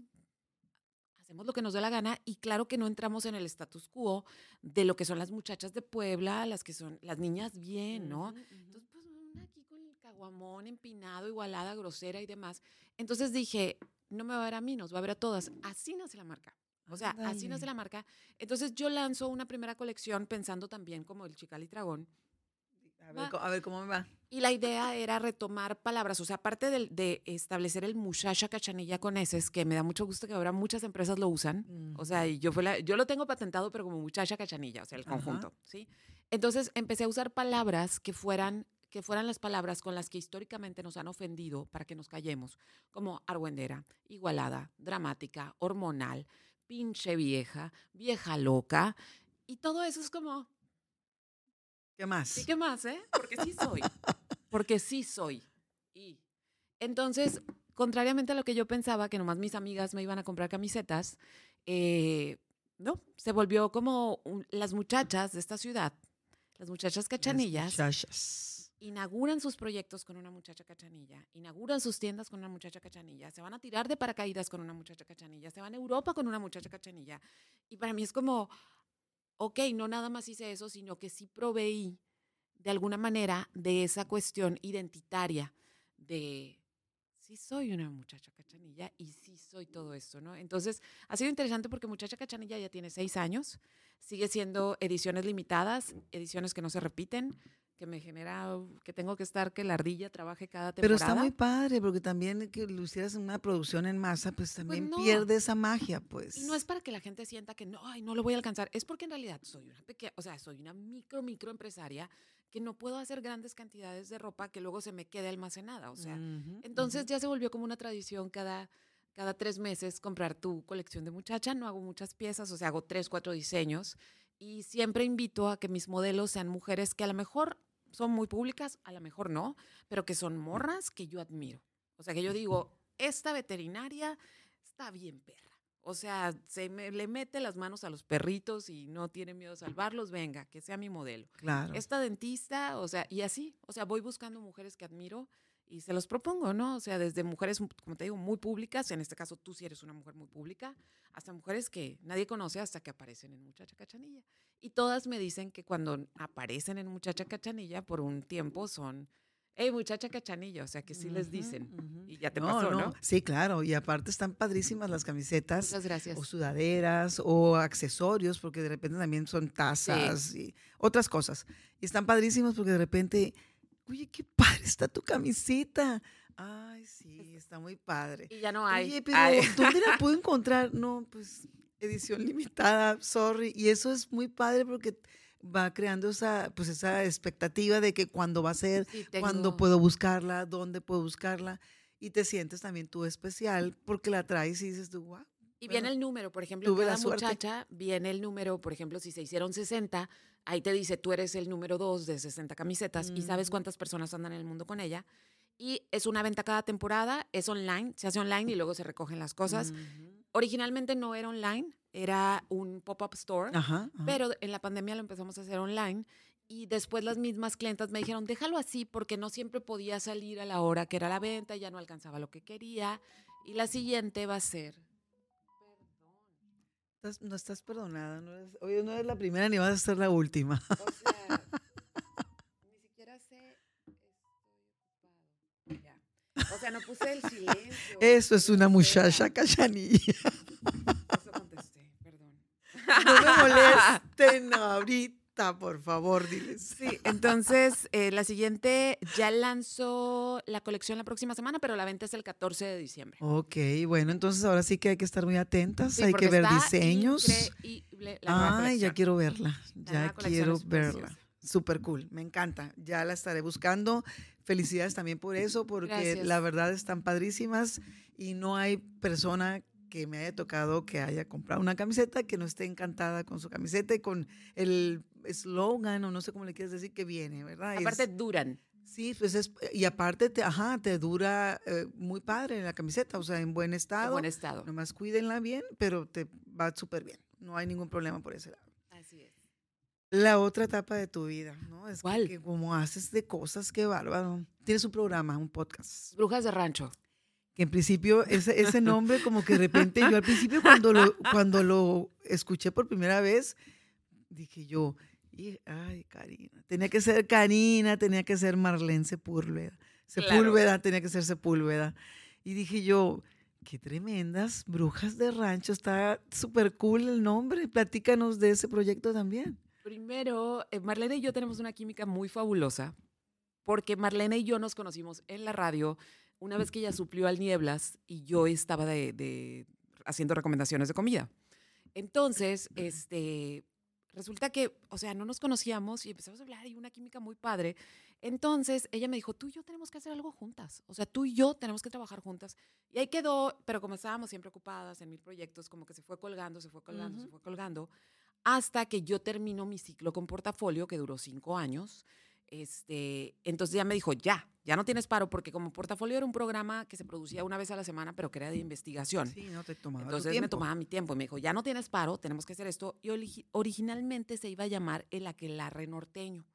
hacemos lo que nos dé la gana y claro que no entramos en el status quo de lo que son las muchachas de Puebla, las que son las niñas bien, ¿no? Entonces, pues una aquí con el caguamón empinado, igualada, grosera y demás. Entonces dije, no me va a ver a mí, nos va a ver a todas. Así nace la marca. O sea, así nace la marca. Entonces yo lanzo una primera colección pensando también como el Chical y Dragón. A ver, a ver cómo me va. Y la idea era retomar palabras, o sea, aparte del- de, establecer el muchacha cachanilla con S, que me da mucho gusto que ahora muchas empresas lo usan. O sea, yo, fue la- yo lo tengo patentado, pero como muchacha cachanilla, o sea, el Ajá. conjunto, ¿sí? Entonces empecé a usar palabras que fueran, que fueran las palabras con las que históricamente nos han ofendido para que nos callemos, como argüendera, igualada, dramática, hormonal, pinche vieja, vieja loca, y todo eso es como, ¿Qué más? Sí, ¿qué más, eh? Porque sí soy. Porque sí soy. Y entonces, contrariamente a lo que yo pensaba, que nomás mis amigas me iban a comprar camisetas, eh, no, se volvió como un- las muchachas de esta ciudad, las muchachas Las cachanillas, muchachas. inauguran sus proyectos con una muchacha cachanilla, inauguran sus tiendas con una muchacha cachanilla, se van a tirar de paracaídas con una muchacha cachanilla, se van a Europa con una muchacha cachanilla. Y para mí es como, ok, no nada más hice eso, sino que sí proveí de alguna manera de esa cuestión identitaria de sí soy una muchacha cachanilla y sí soy todo esto, ¿no? Entonces, ha sido interesante porque Muchacha Cachanilla ya tiene seis años, sigue siendo ediciones limitadas, ediciones que no se repiten, que me genera que tengo que estar que la ardilla trabaje cada Pero temporada. está muy padre, porque también que lo hicieras en una producción en masa, pues también no. pierde esa magia, pues. Y no es para que la gente sienta que no, ay, no lo voy a alcanzar. Es porque en realidad soy una pequeña, o sea, soy una micro, micro empresaria que no puedo hacer grandes cantidades de ropa que luego se me quede almacenada. O sea, Ujú, entonces ujú. ya se volvió como una tradición cada, cada tres meses comprar tu colección de muchacha. No hago muchas piezas, o sea, hago tres, cuatro diseños. Y siempre invito a que mis modelos sean mujeres que a lo mejor son muy públicas, a lo mejor no, pero que son morras que yo admiro. O sea, que yo digo, esta veterinaria está bien perra. O sea, se me, le mete las manos a los perritos y no tiene miedo a salvarlos, venga, que sea mi modelo. Claro. Esta dentista, o sea, y así, o sea, voy buscando mujeres que admiro y se los propongo, ¿no? O sea, desde mujeres, como te digo, muy públicas, en este caso tú sí eres una mujer muy pública, hasta mujeres que nadie conoce hasta que aparecen en Muchacha Cachanilla. Y todas me dicen que cuando aparecen en Muchacha Cachanilla por un tiempo son, hey, Muchacha Cachanilla, o sea, que sí les dicen. ujú. Y ya te pasó, ¿no? Sí, claro. Y aparte están padrísimas las camisetas. Muchas gracias. o sudaderas o accesorios, porque de repente también son tazas y otras cosas. Y están padrísimos porque de repente, oye, qué padre está tu camiseta. Ay, sí, está muy padre. Y ya no hay. Oye, pero Ay. ¿dónde la puedo encontrar? No, pues edición limitada, sorry. Y eso es muy padre porque va creando esa, pues esa expectativa de que cuándo va a ser, Sí, cuándo puedo buscarla, dónde puedo buscarla. Y te sientes también tú especial porque la traes y dices tú, wow. Y Bueno, viene el número, por ejemplo, cada muchacha viene el número, por ejemplo, si se hicieron 60, ahí te dice, tú eres el número 2 de 60 camisetas y sabes Ujú. cuántas personas andan en el mundo con ella. Y es una venta cada temporada, es online, se hace online y luego se recogen las cosas. Ujú. Originalmente no era online, era un pop-up store, Ajá. ajá. pero en la pandemia lo empezamos a hacer online y después las mismas clientas me dijeron, déjalo así porque no siempre podía salir a la hora que era la venta, ya no alcanzaba lo que quería. Y la siguiente va a ser... No estás perdonada. No eres, oye, no eres la primera ni vas a ser la última. O sea, ni siquiera sé... Estoy. Ya. O sea, no puse el silencio. Eso es una muchacha cachanilla. Eso contesté, perdón. No me molesten ahorita, por favor, diles. Sí, entonces eh, la siguiente ya lanzó la colección la próxima semana, pero la venta es el 14 de diciembre. Ok, bueno, entonces ahora sí que hay que estar muy atentas, Sí, hay que ver diseños. increíble la nueva Ay, ya quiero verla, La ya quiero verla. Súper cool, me encanta. Ya la estaré buscando. Felicidades también por eso, porque Gracias. la verdad están padrísimas y no hay persona que me haya tocado que haya comprado una camiseta que no esté encantada con su camiseta y con el eslogan o no sé cómo le quieres decir que viene, ¿verdad? Aparte es- duran. sí, pues es, y aparte, te, ajá, te dura eh, muy padre la camiseta, o sea, en buen En estado. buen estado. Nomás cuídenla bien, pero te va súper bien. No hay ningún problema por ese lado. Así es. La otra etapa de tu vida, ¿no? Es que- ¿Cuál? que, como haces de cosas, qué bárbaro. Tienes un programa, un podcast. Brujas de rancho. Que en principio, ese, ese nombre, como que de repente, yo al principio cuando lo, cuando lo escuché por primera vez, dije yo, "Y- ay, Karina. Tenía que ser Karina, tenía que ser Marlene Sepúlveda. Claro. Sepúlveda, tenía que ser Sepúlveda. Y dije yo, qué tremendas brujas de rancho. Está súper cool el nombre. Platícanos de ese proyecto también. Primero, eh, Marlene y yo tenemos una química muy fabulosa, porque Marlene y yo nos conocimos en la radio una vez que ella suplió al Nieblas y yo estaba de, de- haciendo recomendaciones de comida. Entonces, este, resulta que, o sea, no nos conocíamos y empezamos a hablar y una química muy padre. Entonces, ella me dijo, tú y yo tenemos que hacer algo juntas. O sea, tú y yo tenemos que trabajar juntas. Y ahí quedó, pero como estábamos siempre ocupadas en mil proyectos, como que se fue colgando, se fue colgando, se Ujú. fue colgando, hasta que yo termino mi ciclo con portafolio, que duró cinco años. Este, entonces ya me dijo, ya, ya no tienes paro, porque como portafolio era un programa que se producía una vez a la semana, pero que era de investigación. Sí, no te tomaba tu Entonces me tiempo. tomaba mi tiempo y me dijo, ya no tienes paro, tenemos que hacer esto. Y origi- originalmente se iba a llamar el aquelarre norteño,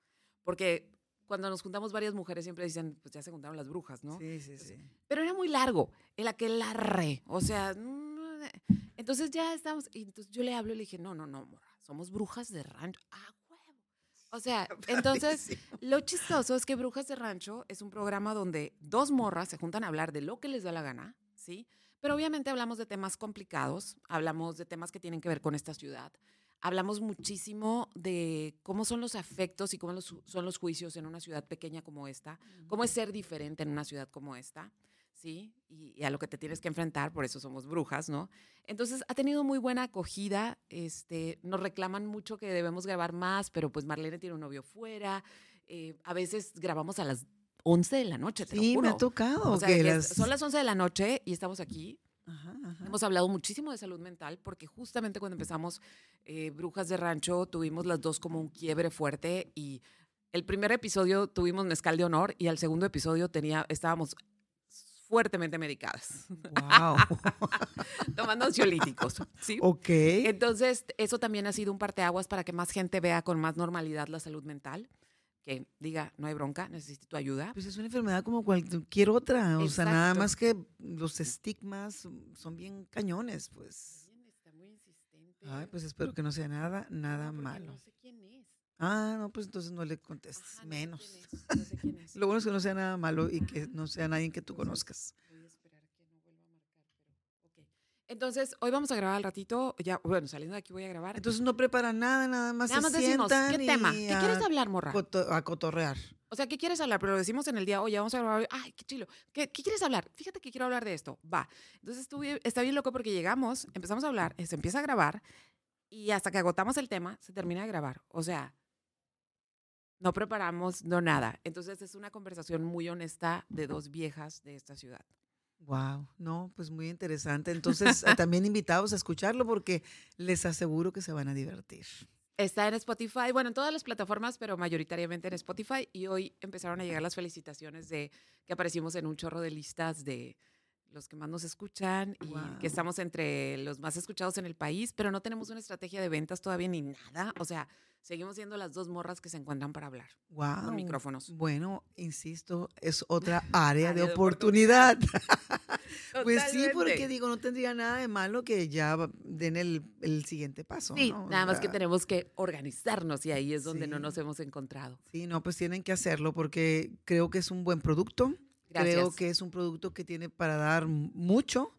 porque cuando nos juntamos varias mujeres siempre dicen, pues ya se juntaron las brujas, ¿no? Sí, sí, sí. Pero era muy largo, el aquelarre, o sea, mm, entonces ya estamos, y entonces yo le hablo y le dije, no, no, no, morra, somos brujas de rancho. Ah. O sea, entonces lo chistoso es que Brujas de Rancho es un programa donde dos morras se juntan a hablar de lo que les da la gana, ¿sí? Pero obviamente hablamos de temas complicados, hablamos de temas que tienen que ver con esta ciudad, hablamos muchísimo de cómo son los afectos y cómo los- son los juicios en una ciudad pequeña como esta, cómo es ser diferente en una ciudad como esta, ¿sí? Y, y a lo que te tienes que enfrentar, por eso somos brujas, ¿no? Entonces ha tenido muy buena acogida, este, nos reclaman mucho que debemos grabar más, pero pues Marlene tiene un novio fuera, eh, a veces grabamos a las 11 de la noche, te Sí, lo me juro. ha tocado. O sea, que las- son las 11 de la noche y estamos aquí. Ajá, ajá. Hemos hablado muchísimo de salud mental porque justamente cuando empezamos eh, Brujas de Rancho tuvimos las dos como un quiebre fuerte y el primer episodio tuvimos mezcal de honor y al segundo episodio tenía, estábamos fuertemente medicadas, Wow. tomando ansiolíticos, ¿sí? ok. Entonces, eso también ha sido un parteaguas para que más gente vea con más normalidad la salud mental, que diga, no hay bronca, necesito tu ayuda. Pues es una enfermedad como cualquier otra. O sea, nada Exacto. más que los estigmas son bien cañones, pues. Está muy insistente. Ay, pues espero que no sea nada, nada No, malo. No sé quién es. Ah, no, pues entonces no le contestes, Ajá, no sé menos. quién es, no sé quién es. Lo bueno es que no sea nada malo y que no sea nadie que tú conozcas. Voy a esperar que no vuelva a marcar, pero ok. Entonces, hoy vamos a grabar al ratito. Ya, bueno, saliendo de aquí voy a grabar. Entonces no preparan nada, nada más Nada se más decimos, ¿qué tema? ¿Qué quieres hablar, morra? coto- a cotorrear. O sea, ¿qué quieres hablar? Pero lo decimos en el día, oye, vamos a grabar. Ay, qué chilo. ¿Qué, qué quieres hablar? Fíjate que quiero hablar de esto. Va. Entonces, estuve, está bien loco porque llegamos, empezamos a hablar, se empieza a grabar y hasta que agotamos el tema, se termina de grabar. O sea, no preparamos, no nada. Entonces, es una conversación muy honesta de dos viejas de esta ciudad. Wow, no, pues muy interesante. Entonces, eh, también invitados a escucharlo porque les aseguro que se van a divertir. Está en Spotify, bueno, en todas las plataformas, pero mayoritariamente en Spotify. Y hoy empezaron a llegar las felicitaciones de que aparecimos en un chorro de listas de los que más nos escuchan y que estamos entre los más escuchados en el país, pero no tenemos una estrategia de ventas todavía ni nada. O sea, seguimos siendo las dos morras que se encuentran para hablar Wow. con micrófonos. Bueno, insisto, es otra área de oportunidad. pues sí, porque digo, no tendría nada de malo que ya den el, el siguiente paso. Sí, nada más que tenemos que organizarnos y ahí es donde no nos hemos encontrado. Sí, no, pues tienen que hacerlo porque creo que es un buen producto. Gracias. Creo que es un producto que tiene para dar mucho.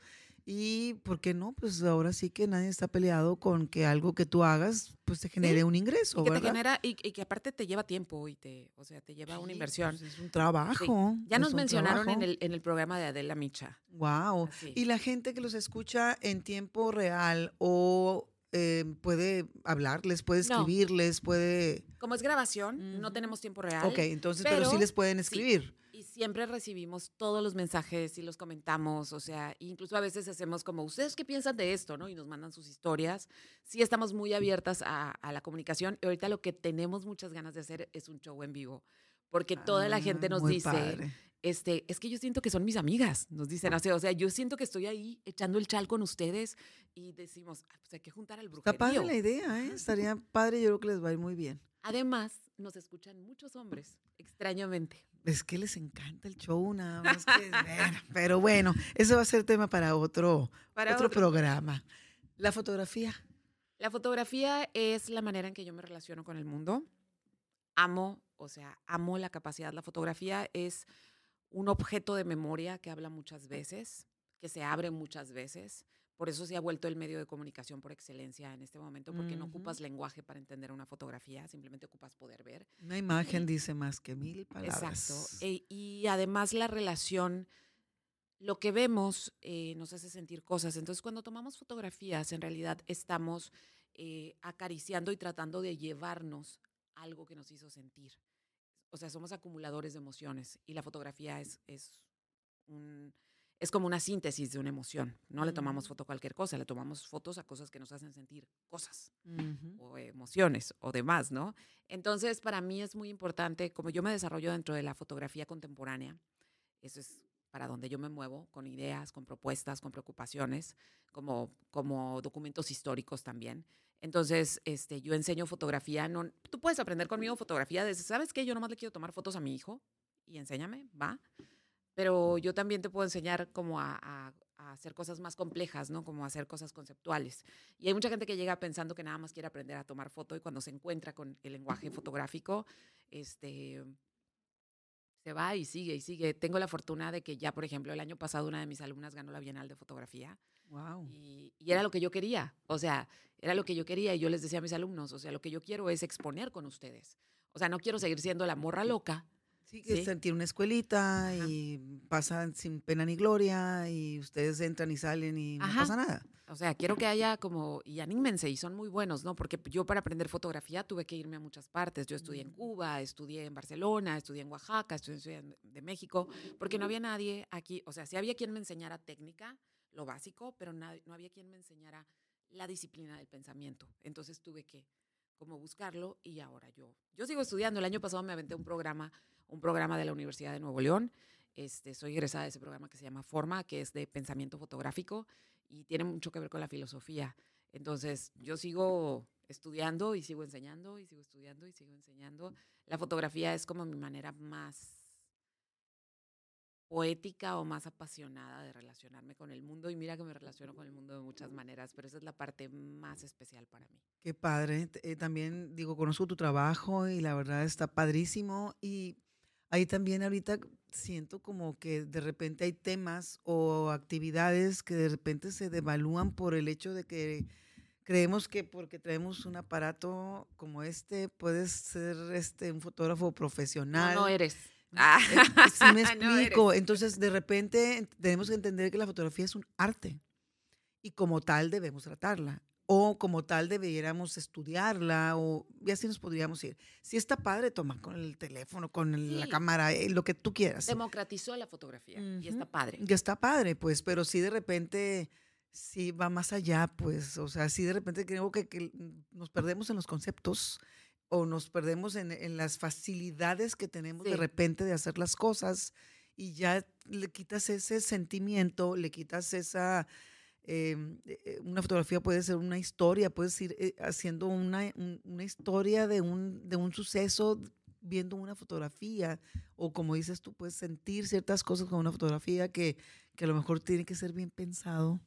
Y, ¿por qué no? Pues ahora sí que nadie está peleado con que algo que tú hagas, pues te genere un ingreso, Y que te ¿verdad? genera, y, y que aparte te lleva tiempo y te, o sea, te lleva una inversión. pues es un trabajo. Ya nos mencionaron en el, en el programa de Adela Micha. Wow. Así. Y la gente que los escucha en tiempo real o eh, puede hablarles, puede No. escribirles, puede... Como es grabación, no Ujú. tenemos tiempo real. Ok, entonces, pero, sí pero les pueden sí. escribir. Y siempre recibimos todos los mensajes y los comentamos, o sea, incluso a veces hacemos como, ¿ustedes qué piensan de esto? ¿no? Y nos mandan sus historias. Sí estamos muy abiertas a, a la comunicación y ahorita lo que tenemos muchas ganas de hacer es un show en vivo, porque toda la gente Ah, nos dice, padre. Este, es que yo siento que son mis amigas, nos dicen, o sea, o sea, yo siento que estoy ahí echando el chal con ustedes y decimos, "Ah, pues hay que juntar al brujerío. Está padre la idea, ¿eh? Estaría padre, yo creo que les va a ir muy bien. Además, nos escuchan muchos hombres, extrañamente. Es que les encanta el show, nada más que ver. Pero bueno, eso va a ser tema para otro, Para otro, otro. programa. La fotografía. La fotografía es la manera en que yo me relaciono con el mundo. Amo, o sea, amo la capacidad. La fotografía es un objeto de memoria que habla muchas veces, que se abre muchas veces. Por eso se ha vuelto el medio de comunicación por excelencia en este momento, porque no ocupas lenguaje para entender una fotografía, simplemente ocupas poder ver. Una imagen dice más que mil palabras. Exacto. E- y además la relación, lo que vemos eh, nos hace sentir cosas. Entonces, cuando tomamos fotografías, en realidad estamos eh, acariciando y tratando de llevarnos algo que nos hizo sentir. O sea, somos acumuladores de emociones y la fotografía es, es, un, es como una síntesis de una emoción. No le tomamos Ujú. foto a cualquier cosa, le tomamos fotos a cosas que nos hacen sentir cosas o emociones o demás, ¿no? Entonces, para mí es muy importante, como yo me desarrollo dentro de la fotografía contemporánea, eso es para donde yo me muevo, con ideas, con propuestas, con preocupaciones, como, como documentos históricos también. Entonces, este, yo enseño fotografía, no, tú puedes aprender conmigo fotografía desde, ¿sabes qué? Yo nomás le quiero tomar fotos a mi hijo y enséñame, va. Pero yo también te puedo enseñar como a, a- a hacer cosas más complejas, ¿no? Como hacer cosas conceptuales. Y hay mucha gente que llega pensando que nada más quiere aprender a tomar foto y cuando se encuentra con el lenguaje fotográfico, este, se va y sigue y sigue. Tengo la fortuna de que ya, por ejemplo, el año pasado una de mis alumnas ganó la Bienal de Fotografía Wow. y, y era lo que yo quería. O sea, era lo que yo quería y yo les decía a mis alumnos, o sea, lo que yo quiero es exponer con ustedes. O sea, no quiero seguir siendo la morra loca. Sí, que Sí. tiene una escuelita y pasan sin pena ni gloria y ustedes entran y salen y no pasa nada. O sea, quiero que haya como, y anímense, y son muy buenos, ¿no? Porque yo para aprender fotografía tuve que irme a muchas partes. Yo estudié en Cuba, estudié en Barcelona, estudié en Oaxaca, estudié en Ciudad de México, porque no había nadie aquí, o sea, sí había quien me enseñara técnica, lo básico, pero no había quien me enseñara la disciplina del pensamiento. Entonces tuve que como buscarlo y ahora yo, yo sigo estudiando. El año pasado me aventé un programa, un programa de la Universidad de Nuevo León. Este, soy egresada de ese programa que se llama Forma, que es de pensamiento fotográfico y tiene mucho que ver con la filosofía. Entonces, yo sigo estudiando y sigo enseñando y sigo estudiando y sigo enseñando. La fotografía es como mi manera más poética o más apasionada de relacionarme con el mundo y mira que me relaciono con el mundo de muchas maneras, pero esa es la parte más especial para mí. Qué padre. Eh, también digo, conozco tu trabajo y la verdad está padrísimo. Y ahí también ahorita siento como que de repente hay temas o actividades que de repente se devalúan por el hecho de que creemos que porque traemos un aparato como este puedes ser este un fotógrafo No, profesional. no eres. Eh, Ah. eh, Sí me No explico. eres. Entonces, de repente ent- tenemos que entender que la fotografía es un arte y como tal debemos tratarla o como tal debiéramos estudiarla o y así nos podríamos ir. Si está padre, toma con el teléfono, con el- la Sí. cámara, eh, lo que tú quieras. Democratizó la fotografía y está padre. Ya está padre, pues, pero si de repente sí va más allá, pues, o sea, si de repente creo que, que nos perdemos en los conceptos o nos perdemos en, en las facilidades que tenemos de Sí. repente de hacer las cosas y ya le quitas ese sentimiento, le quitas esa... Eh, una fotografía puede ser una historia, puedes ir eh, haciendo una, una historia de un, de un suceso viendo una fotografía o como dices tú, puedes sentir ciertas cosas con una fotografía que, que a lo mejor tiene que ser bien pensado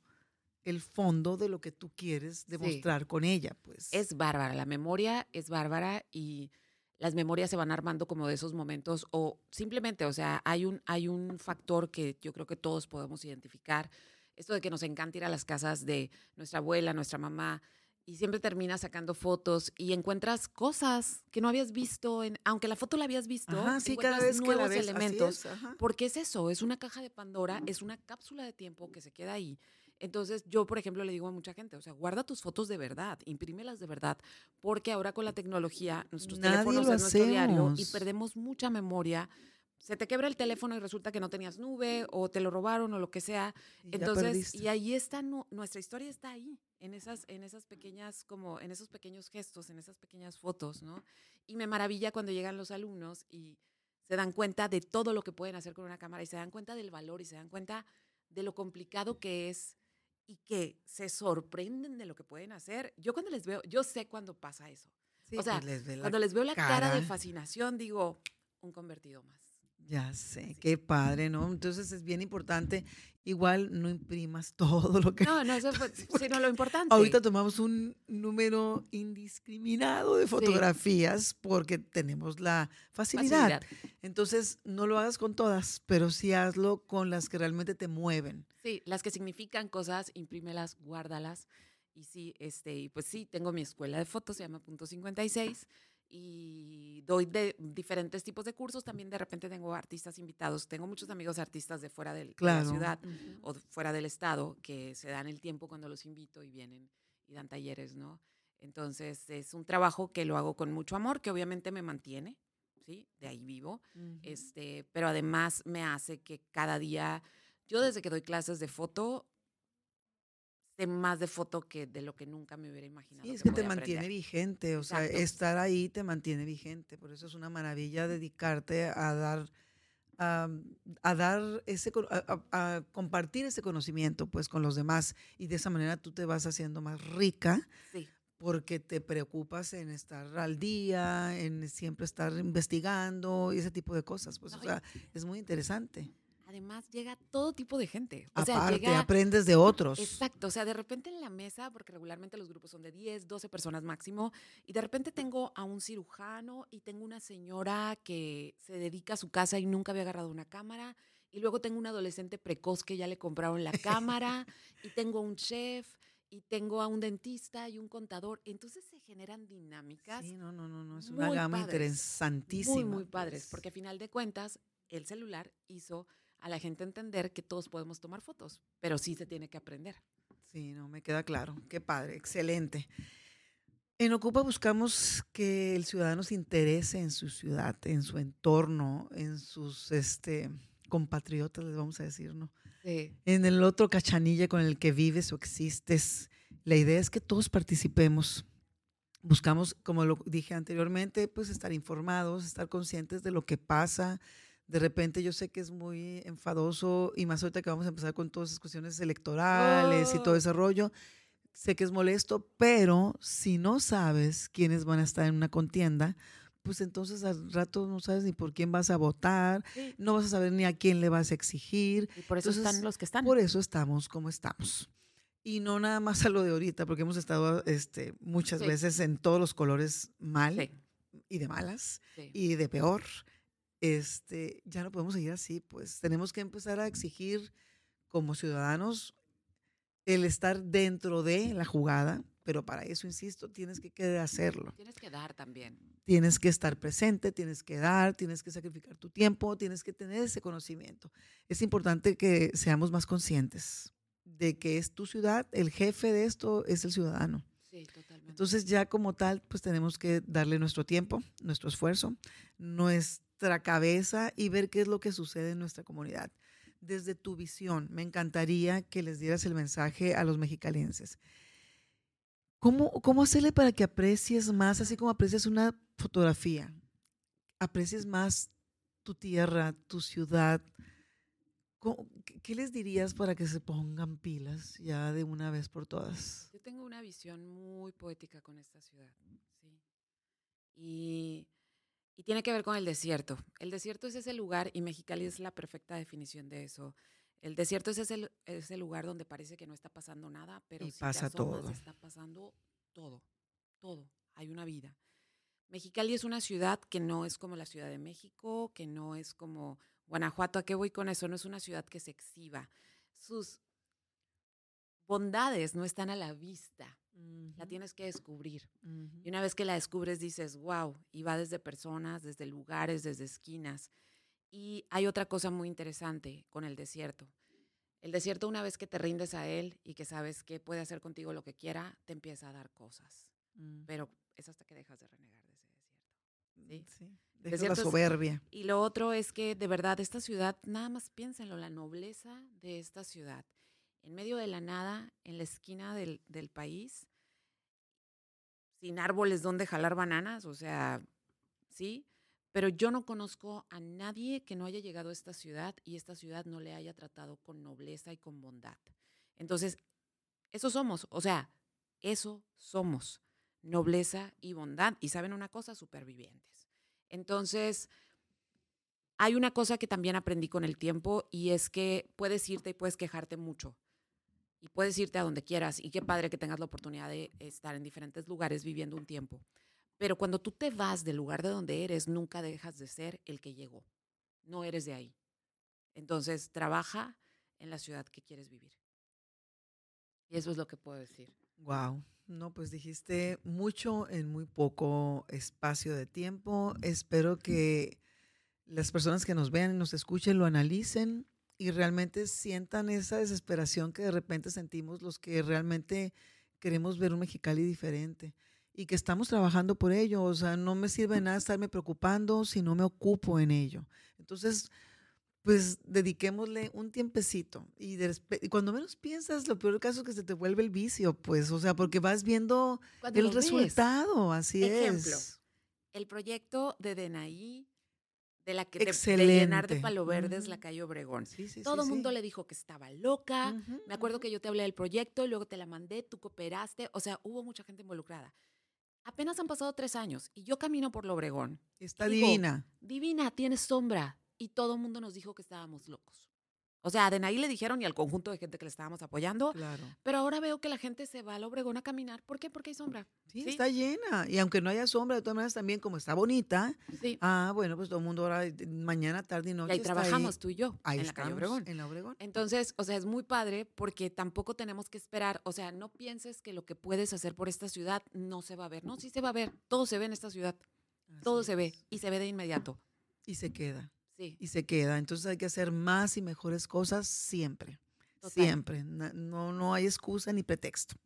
el fondo de lo que tú quieres demostrar con ella, pues. Es bárbara, la memoria es bárbara y las memorias se van armando como de esos momentos o simplemente, o sea, hay un, hay un factor que yo creo que todos podemos identificar, esto de que nos encanta ir a las casas de nuestra abuela, nuestra mamá, y siempre terminas sacando fotos y encuentras cosas que no habías visto, en, aunque la foto la habías visto, sí, cada vez nuevos elementos, porque es eso, es una caja de Pandora, es una cápsula de tiempo que se queda ahí entonces, yo, por ejemplo, le digo a mucha gente, o sea, guarda tus fotos de verdad, imprímelas de verdad, porque ahora con la tecnología, nuestros teléfonos es nuestro diario y perdemos mucha memoria. Se te quebra el teléfono y resulta que no tenías nube o te lo robaron o lo que sea. Entonces, y ahí está, nuestra historia está ahí, en esas, en esas pequeñas, como en esos pequeños gestos, en esas pequeñas fotos, ¿no? Y me maravilla cuando llegan los alumnos y se dan cuenta de todo lo que pueden hacer con una cámara y se dan cuenta del valor y se dan cuenta de lo complicado que es y que se sorprenden de lo que pueden hacer. Yo cuando les veo, yo sé cuando pasa eso. o sea, pues, cuando les veo la cara. de fascinación, digo, un convertido más. Ya sé, qué padre, ¿no? Entonces es bien importante. Igual no imprimas todo lo que... No, no, eso fue, sino lo importante. Ahorita tomamos un número indiscriminado de fotografías porque tenemos la facilidad. Entonces, no lo hagas con todas, pero sí hazlo con las que realmente te mueven. Sí, las que significan cosas, imprímelas, guárdalas. Y sí, este, y pues sí, tengo mi escuela de fotos, se llama Punto 56 y doy de diferentes tipos de cursos. También de repente tengo artistas invitados. Tengo muchos amigos artistas de fuera de la ciudad o fuera del estado que se dan el tiempo cuando los invito y vienen y dan talleres, ¿no? Entonces es un trabajo que lo hago con mucho amor, que obviamente me mantiene, ¿sí? De ahí vivo. este, pero además me hace que cada día, yo desde que doy clases de foto, más de foto que de lo que nunca me hubiera imaginado. Sí, es que, te mantiene vigente, o sea, estar ahí te mantiene vigente, por eso es una maravilla dedicarte a dar, a, dar ese, a, compartir ese conocimiento pues con los demás y de esa manera tú te vas haciendo más rica. Porque te preocupas en estar al día, en siempre estar investigando y ese tipo de cosas. Pues, o sea, es muy interesante además llega todo tipo de gente. O Aparte, sea, aprendes de otros. Exacto, o sea, de repente en la mesa, porque regularmente los grupos son de 10, 12 personas máximo, y de repente tengo a un cirujano y tengo una señora que se dedica a su casa y nunca había agarrado una cámara, y luego tengo un adolescente precoz que ya le compraron la cámara, y tengo un chef, y tengo a un dentista y un contador. Entonces se generan dinámicas. Sí, no, no, no, no. es una gama interesantísima. Muy, muy padres, porque a final de cuentas, el celular hizo a la gente entender que todos podemos tomar fotos, pero sí se tiene que aprender. Sí, no, me queda claro. Qué padre, excelente. En Ocupa buscamos que el ciudadano se interese en su ciudad, en su entorno, en sus este, compatriotas, les vamos a decir, ¿no? Sí. En el otro cachanilla con el que vives o existes. La idea es que todos participemos. Buscamos, como lo dije anteriormente, pues estar informados, estar conscientes de lo que pasa, de repente yo sé que es muy enfadoso y más ahorita que vamos a empezar con todas esas cuestiones electorales y todo oh. ese rollo. Sé que es molesto, pero si no sabes quiénes van a estar en una contienda, pues entonces al rato no sabes ni por quién vas a votar, no vas a saber ni a quién le vas a exigir. Y por eso están los que están. Por eso estamos como estamos. Y no nada más a lo de ahorita, porque hemos estado este, muchas veces en todos los colores mal y de malas y de peor este, ya no podemos seguir así, pues tenemos que empezar a exigir como ciudadanos el estar dentro de la jugada, pero para eso, insisto, tienes que querer hacerlo. Tienes que dar también. Tienes que estar presente, tienes que dar, tienes que sacrificar tu tiempo, tienes que tener ese conocimiento. Es importante que seamos más conscientes de que es tu ciudad, el jefe de esto es el ciudadano. Sí, totalmente. Entonces ya como tal, pues tenemos que darle nuestro tiempo, nuestro esfuerzo, nuestra cabeza y ver qué es lo que sucede en nuestra comunidad. Desde tu visión, me encantaría que les dieras el mensaje a los mexicalenses. ¿Cómo, ¿Cómo hacerle para que aprecies más, así como aprecias una fotografía, aprecies más tu tierra, tu ciudad, ¿Qué les dirías para que se pongan pilas ya de una vez por todas? Yo tengo una visión muy poética con esta ciudad, ¿sí? Y, y tiene que ver con el desierto. El desierto es ese lugar, y Mexicali es la perfecta definición de eso. El desierto es ese, ese lugar donde parece que no está pasando nada, pero y pasa todo. está pasando todo, todo. Hay una vida. Mexicali es una ciudad que no es como la Ciudad de México, que no es como Guanajuato. ¿A qué voy con eso? No es una ciudad que se exhiba. Sus bondades no están a la vista. La tienes que descubrir. Y una vez que la descubres dices, wow, y va desde personas, desde lugares, desde esquinas. Y hay otra cosa muy interesante con el desierto. El desierto, una vez que te rindes a él y que sabes que puede hacer contigo lo que quiera, te empieza a dar cosas. Mm. Pero es hasta que dejas de renegar de ese desierto. ¿sí? sí la soberbia. y lo otro es que, de verdad, esta ciudad, nada más piénsenlo, la nobleza de esta ciudad. En medio de la nada, en la esquina del, país, sin árboles donde jalar bananas, o sea, ¿sí? pero yo no conozco a nadie que no haya llegado a esta ciudad y esta ciudad no le haya tratado con nobleza y con bondad. Entonces, eso somos, o sea, eso somos, nobleza y bondad. Y saben una cosa, supervivientes. Entonces, hay una cosa que también aprendí con el tiempo y es que puedes irte y puedes quejarte mucho. Y puedes irte a donde quieras. Y qué padre que tengas la oportunidad de estar en diferentes lugares viviendo un tiempo. Pero cuando tú te vas del lugar de donde eres, nunca dejas de ser el que llegó. No eres de ahí. Entonces, trabaja en la ciudad que quieres vivir. Y eso es lo que puedo decir. Wow. No, pues dijiste mucho en muy poco espacio de tiempo. Espero que las personas que nos vean y nos escuchen lo analicen y realmente sientan esa desesperación que de repente sentimos los que realmente queremos ver un Mexicali diferente y que estamos trabajando por ello. O sea, no me sirve nada estarme preocupando si no me ocupo en ello. Entonces, pues dediquémosle un tiempecito. Y, cuando menos piensas, lo peor caso es que se te vuelve el vicio, pues, o sea, porque vas viendo el resultado, así Ejemplo, es. El proyecto de DNI de la que te, de llenar de palo verdes la calle Obregón. Todo el mundo le dijo que estaba loca. Me acuerdo que yo te hablé del proyecto, luego te la mandé, tú cooperaste, o sea, hubo mucha gente involucrada. Apenas han pasado tres años y yo camino por Lobregón. Está divina. Divina, tiene sombra. Y todo el mundo nos dijo que estábamos locos. O sea, de ahí le dijeron y al conjunto de gente que le estábamos apoyando. Claro. Pero ahora veo que la gente se va al Obregón a caminar. ¿Por qué? Porque hay sombra. Sí, está llena. Y aunque no haya sombra, de todas maneras también como está bonita. Sí. Ah, bueno, pues todo el mundo ahora, mañana, tarde y noche. Y ahí trabajamos tú y yo. Ahí en la calle Obregón. En la Obregón. Entonces, o sea, es muy padre porque tampoco tenemos que esperar. O sea, no pienses que lo que puedes hacer por esta ciudad no se va a ver. No, sí se va a ver. Todo se ve en esta ciudad. todo se ve y se ve de inmediato. Y se queda. Y se queda. Entonces hay que hacer más y mejores cosas siempre. Siempre. No, no hay excusa ni pretexto.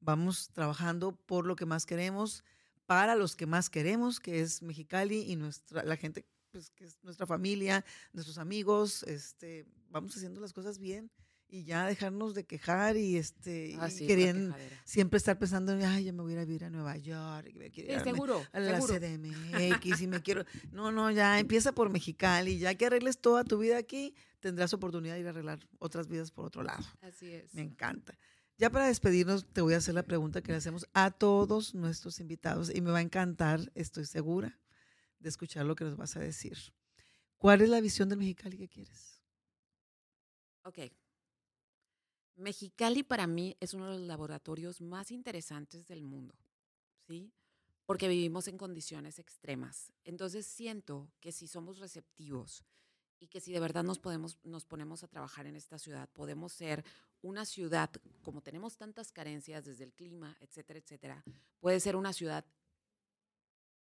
Vamos trabajando por lo que más queremos, para los que más queremos, que es Mexicali y nuestra, la gente, pues, que es nuestra familia, nuestros amigos. Este, vamos haciendo las cosas bien y ya dejarnos de quejar y este ah, querían siempre estar pensando ay ya me voy a ir a vivir a Nueva York me quiero seguro, a la CDMX y me quiero no no ya empieza por Mexicali ya que arregles toda tu vida aquí tendrás oportunidad de ir a arreglar otras vidas por otro lado así es. Me encanta. Ya para despedirnos te voy a hacer la pregunta que le hacemos a todos nuestros invitados y me va a encantar estoy segura de escuchar lo que nos vas a decir. ¿cuál es la visión del Mexicali que quieres? Ok, Mexicali para mí es uno de los laboratorios más interesantes del mundo, ¿sí? Porque vivimos en condiciones extremas. Entonces siento que si somos receptivos y que si de verdad nos, podemos, nos ponemos a trabajar en esta ciudad, podemos ser una ciudad, como tenemos tantas carencias desde el clima, etcétera, etcétera, puede ser una ciudad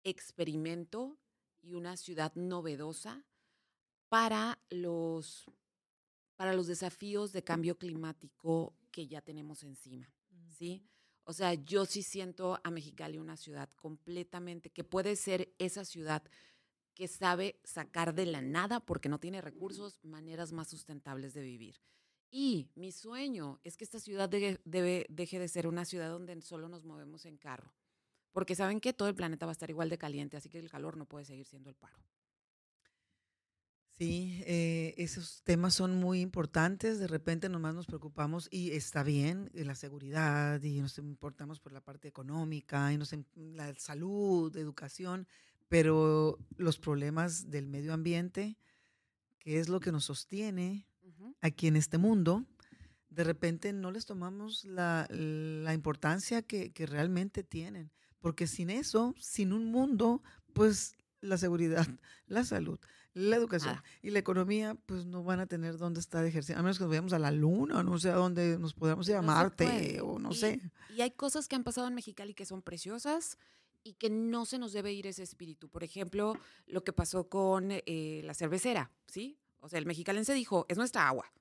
experimento y una ciudad novedosa para los para los desafíos de cambio climático que ya tenemos encima, ¿sí? O sea, yo sí siento a Mexicali una ciudad completamente que puede ser esa ciudad que sabe sacar de la nada, porque no tiene recursos, maneras más sustentables de vivir. Y mi sueño es que esta ciudad debe, deje de ser una ciudad donde solo nos movemos en carro, porque saben que todo el planeta va a estar igual de caliente, así que el calor no puede seguir siendo el paro. Sí, eh, esos temas son muy importantes. De repente nomás nos preocupamos y está bien la seguridad y nos importamos por la parte económica y nos, la salud, educación, pero los problemas del medio ambiente, que es lo que nos sostiene aquí en este mundo, de repente no les tomamos la, importancia que, que realmente tienen. Porque sin eso, sin un mundo, pues la seguridad, la salud, la educación y la economía, pues no van a tener dónde estar ejerciendo, a menos que nos vayamos a la luna, no sé a dónde nos podamos ir a Marte o no sé. Y hay cosas que han pasado en Mexicali que son preciosas y que no se nos debe ir ese espíritu. Por ejemplo, lo que pasó con eh, la cervecera, ¿sí? O sea, el mexicalense dijo, es nuestra agua.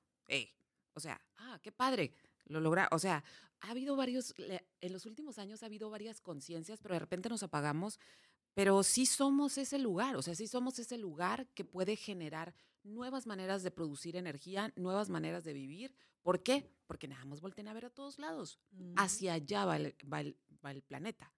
O sea, ah, qué padre, lo logra. O sea, ha habido varios, en los últimos años ha habido varias conciencias, pero de repente nos apagamos pero sí somos ese lugar, o sea, sí somos ese lugar que puede generar nuevas maneras de producir energía, nuevas maneras de vivir. ¿Por qué? Porque nada más volteen a ver a todos lados. Hacia allá va el, va, el, planeta,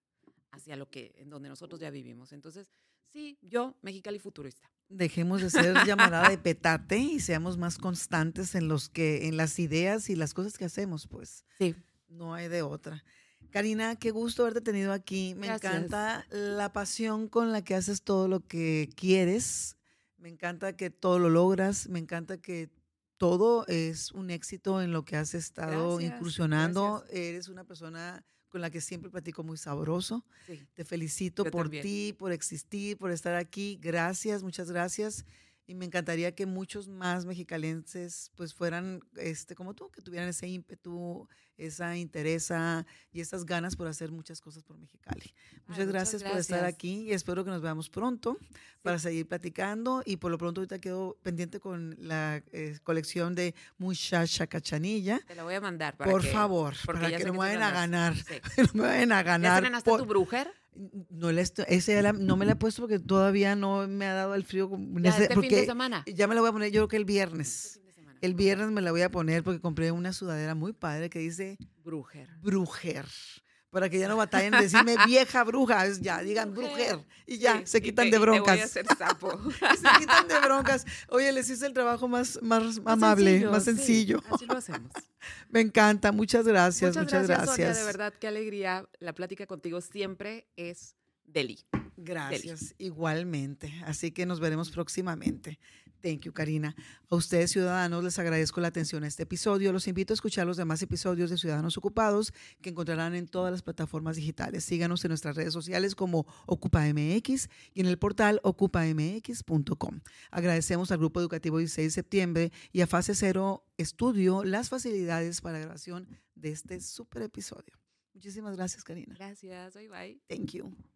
hacia lo que, en donde nosotros ya vivimos. Entonces, sí, yo, Mexicali futurista. Dejemos de ser llamada de petate y seamos más constantes en los que, en las ideas y las cosas que hacemos, pues. Sí. No hay de otra. Karina, qué gusto haberte tenido aquí. Me encanta la pasión con la que haces todo lo que quieres. Me encanta que todo lo logras. Me encanta que todo es un éxito en lo que has estado incursionando. Eres una persona con la que siempre platico muy sabroso. Te felicito por ti, por existir, por estar aquí. Gracias, muchas gracias y me encantaría que muchos más mexicalenses pues fueran este como tú, que tuvieran ese ímpetu, esa interés y esas ganas por hacer muchas cosas por Mexicali. Muchas, gracias, por estar aquí y espero que nos veamos pronto para seguir platicando y por lo pronto ahorita quedo pendiente con la eh, colección de Muchacha Cachanilla. Te la voy a mandar para Por favor, para que no me vayan a ganar. no me vayan a ganar. ¿Ya tu brujer? No, le ese no me la he puesto porque todavía no me ha dado el frío. Ya, este fin de semana. Ya me la voy a poner yo creo que el viernes. Este el viernes me la voy a poner porque compré una sudadera muy padre que dice Brujer. Brujer. Para que ya no batallen en decirme vieja bruja, ya digan brujer. Y ya, se quitan de broncas. voy a hacer sapo. se quitan de broncas. Oye, les hice el trabajo más, más, amable, más sencillo. así lo hacemos. Me encanta, muchas gracias, muchas, gracias. de verdad, qué alegría. La plática contigo siempre es deli. Gracias, igualmente. Así que nos veremos próximamente. Thank you, Karina. A ustedes, ciudadanos, les agradezco la atención a este episodio. Los invito a escuchar los demás episodios de Ciudadanos Ocupados que encontrarán en todas las plataformas digitales. Síganos en nuestras redes sociales como OcupaMX y en el portal ocupamx.com. Agradecemos al Grupo Educativo 16 de septiembre y a Fase Cero Estudio las facilidades para la grabación de este super episodio. Muchísimas gracias, Karina. Gracias. Bye bye. Thank you.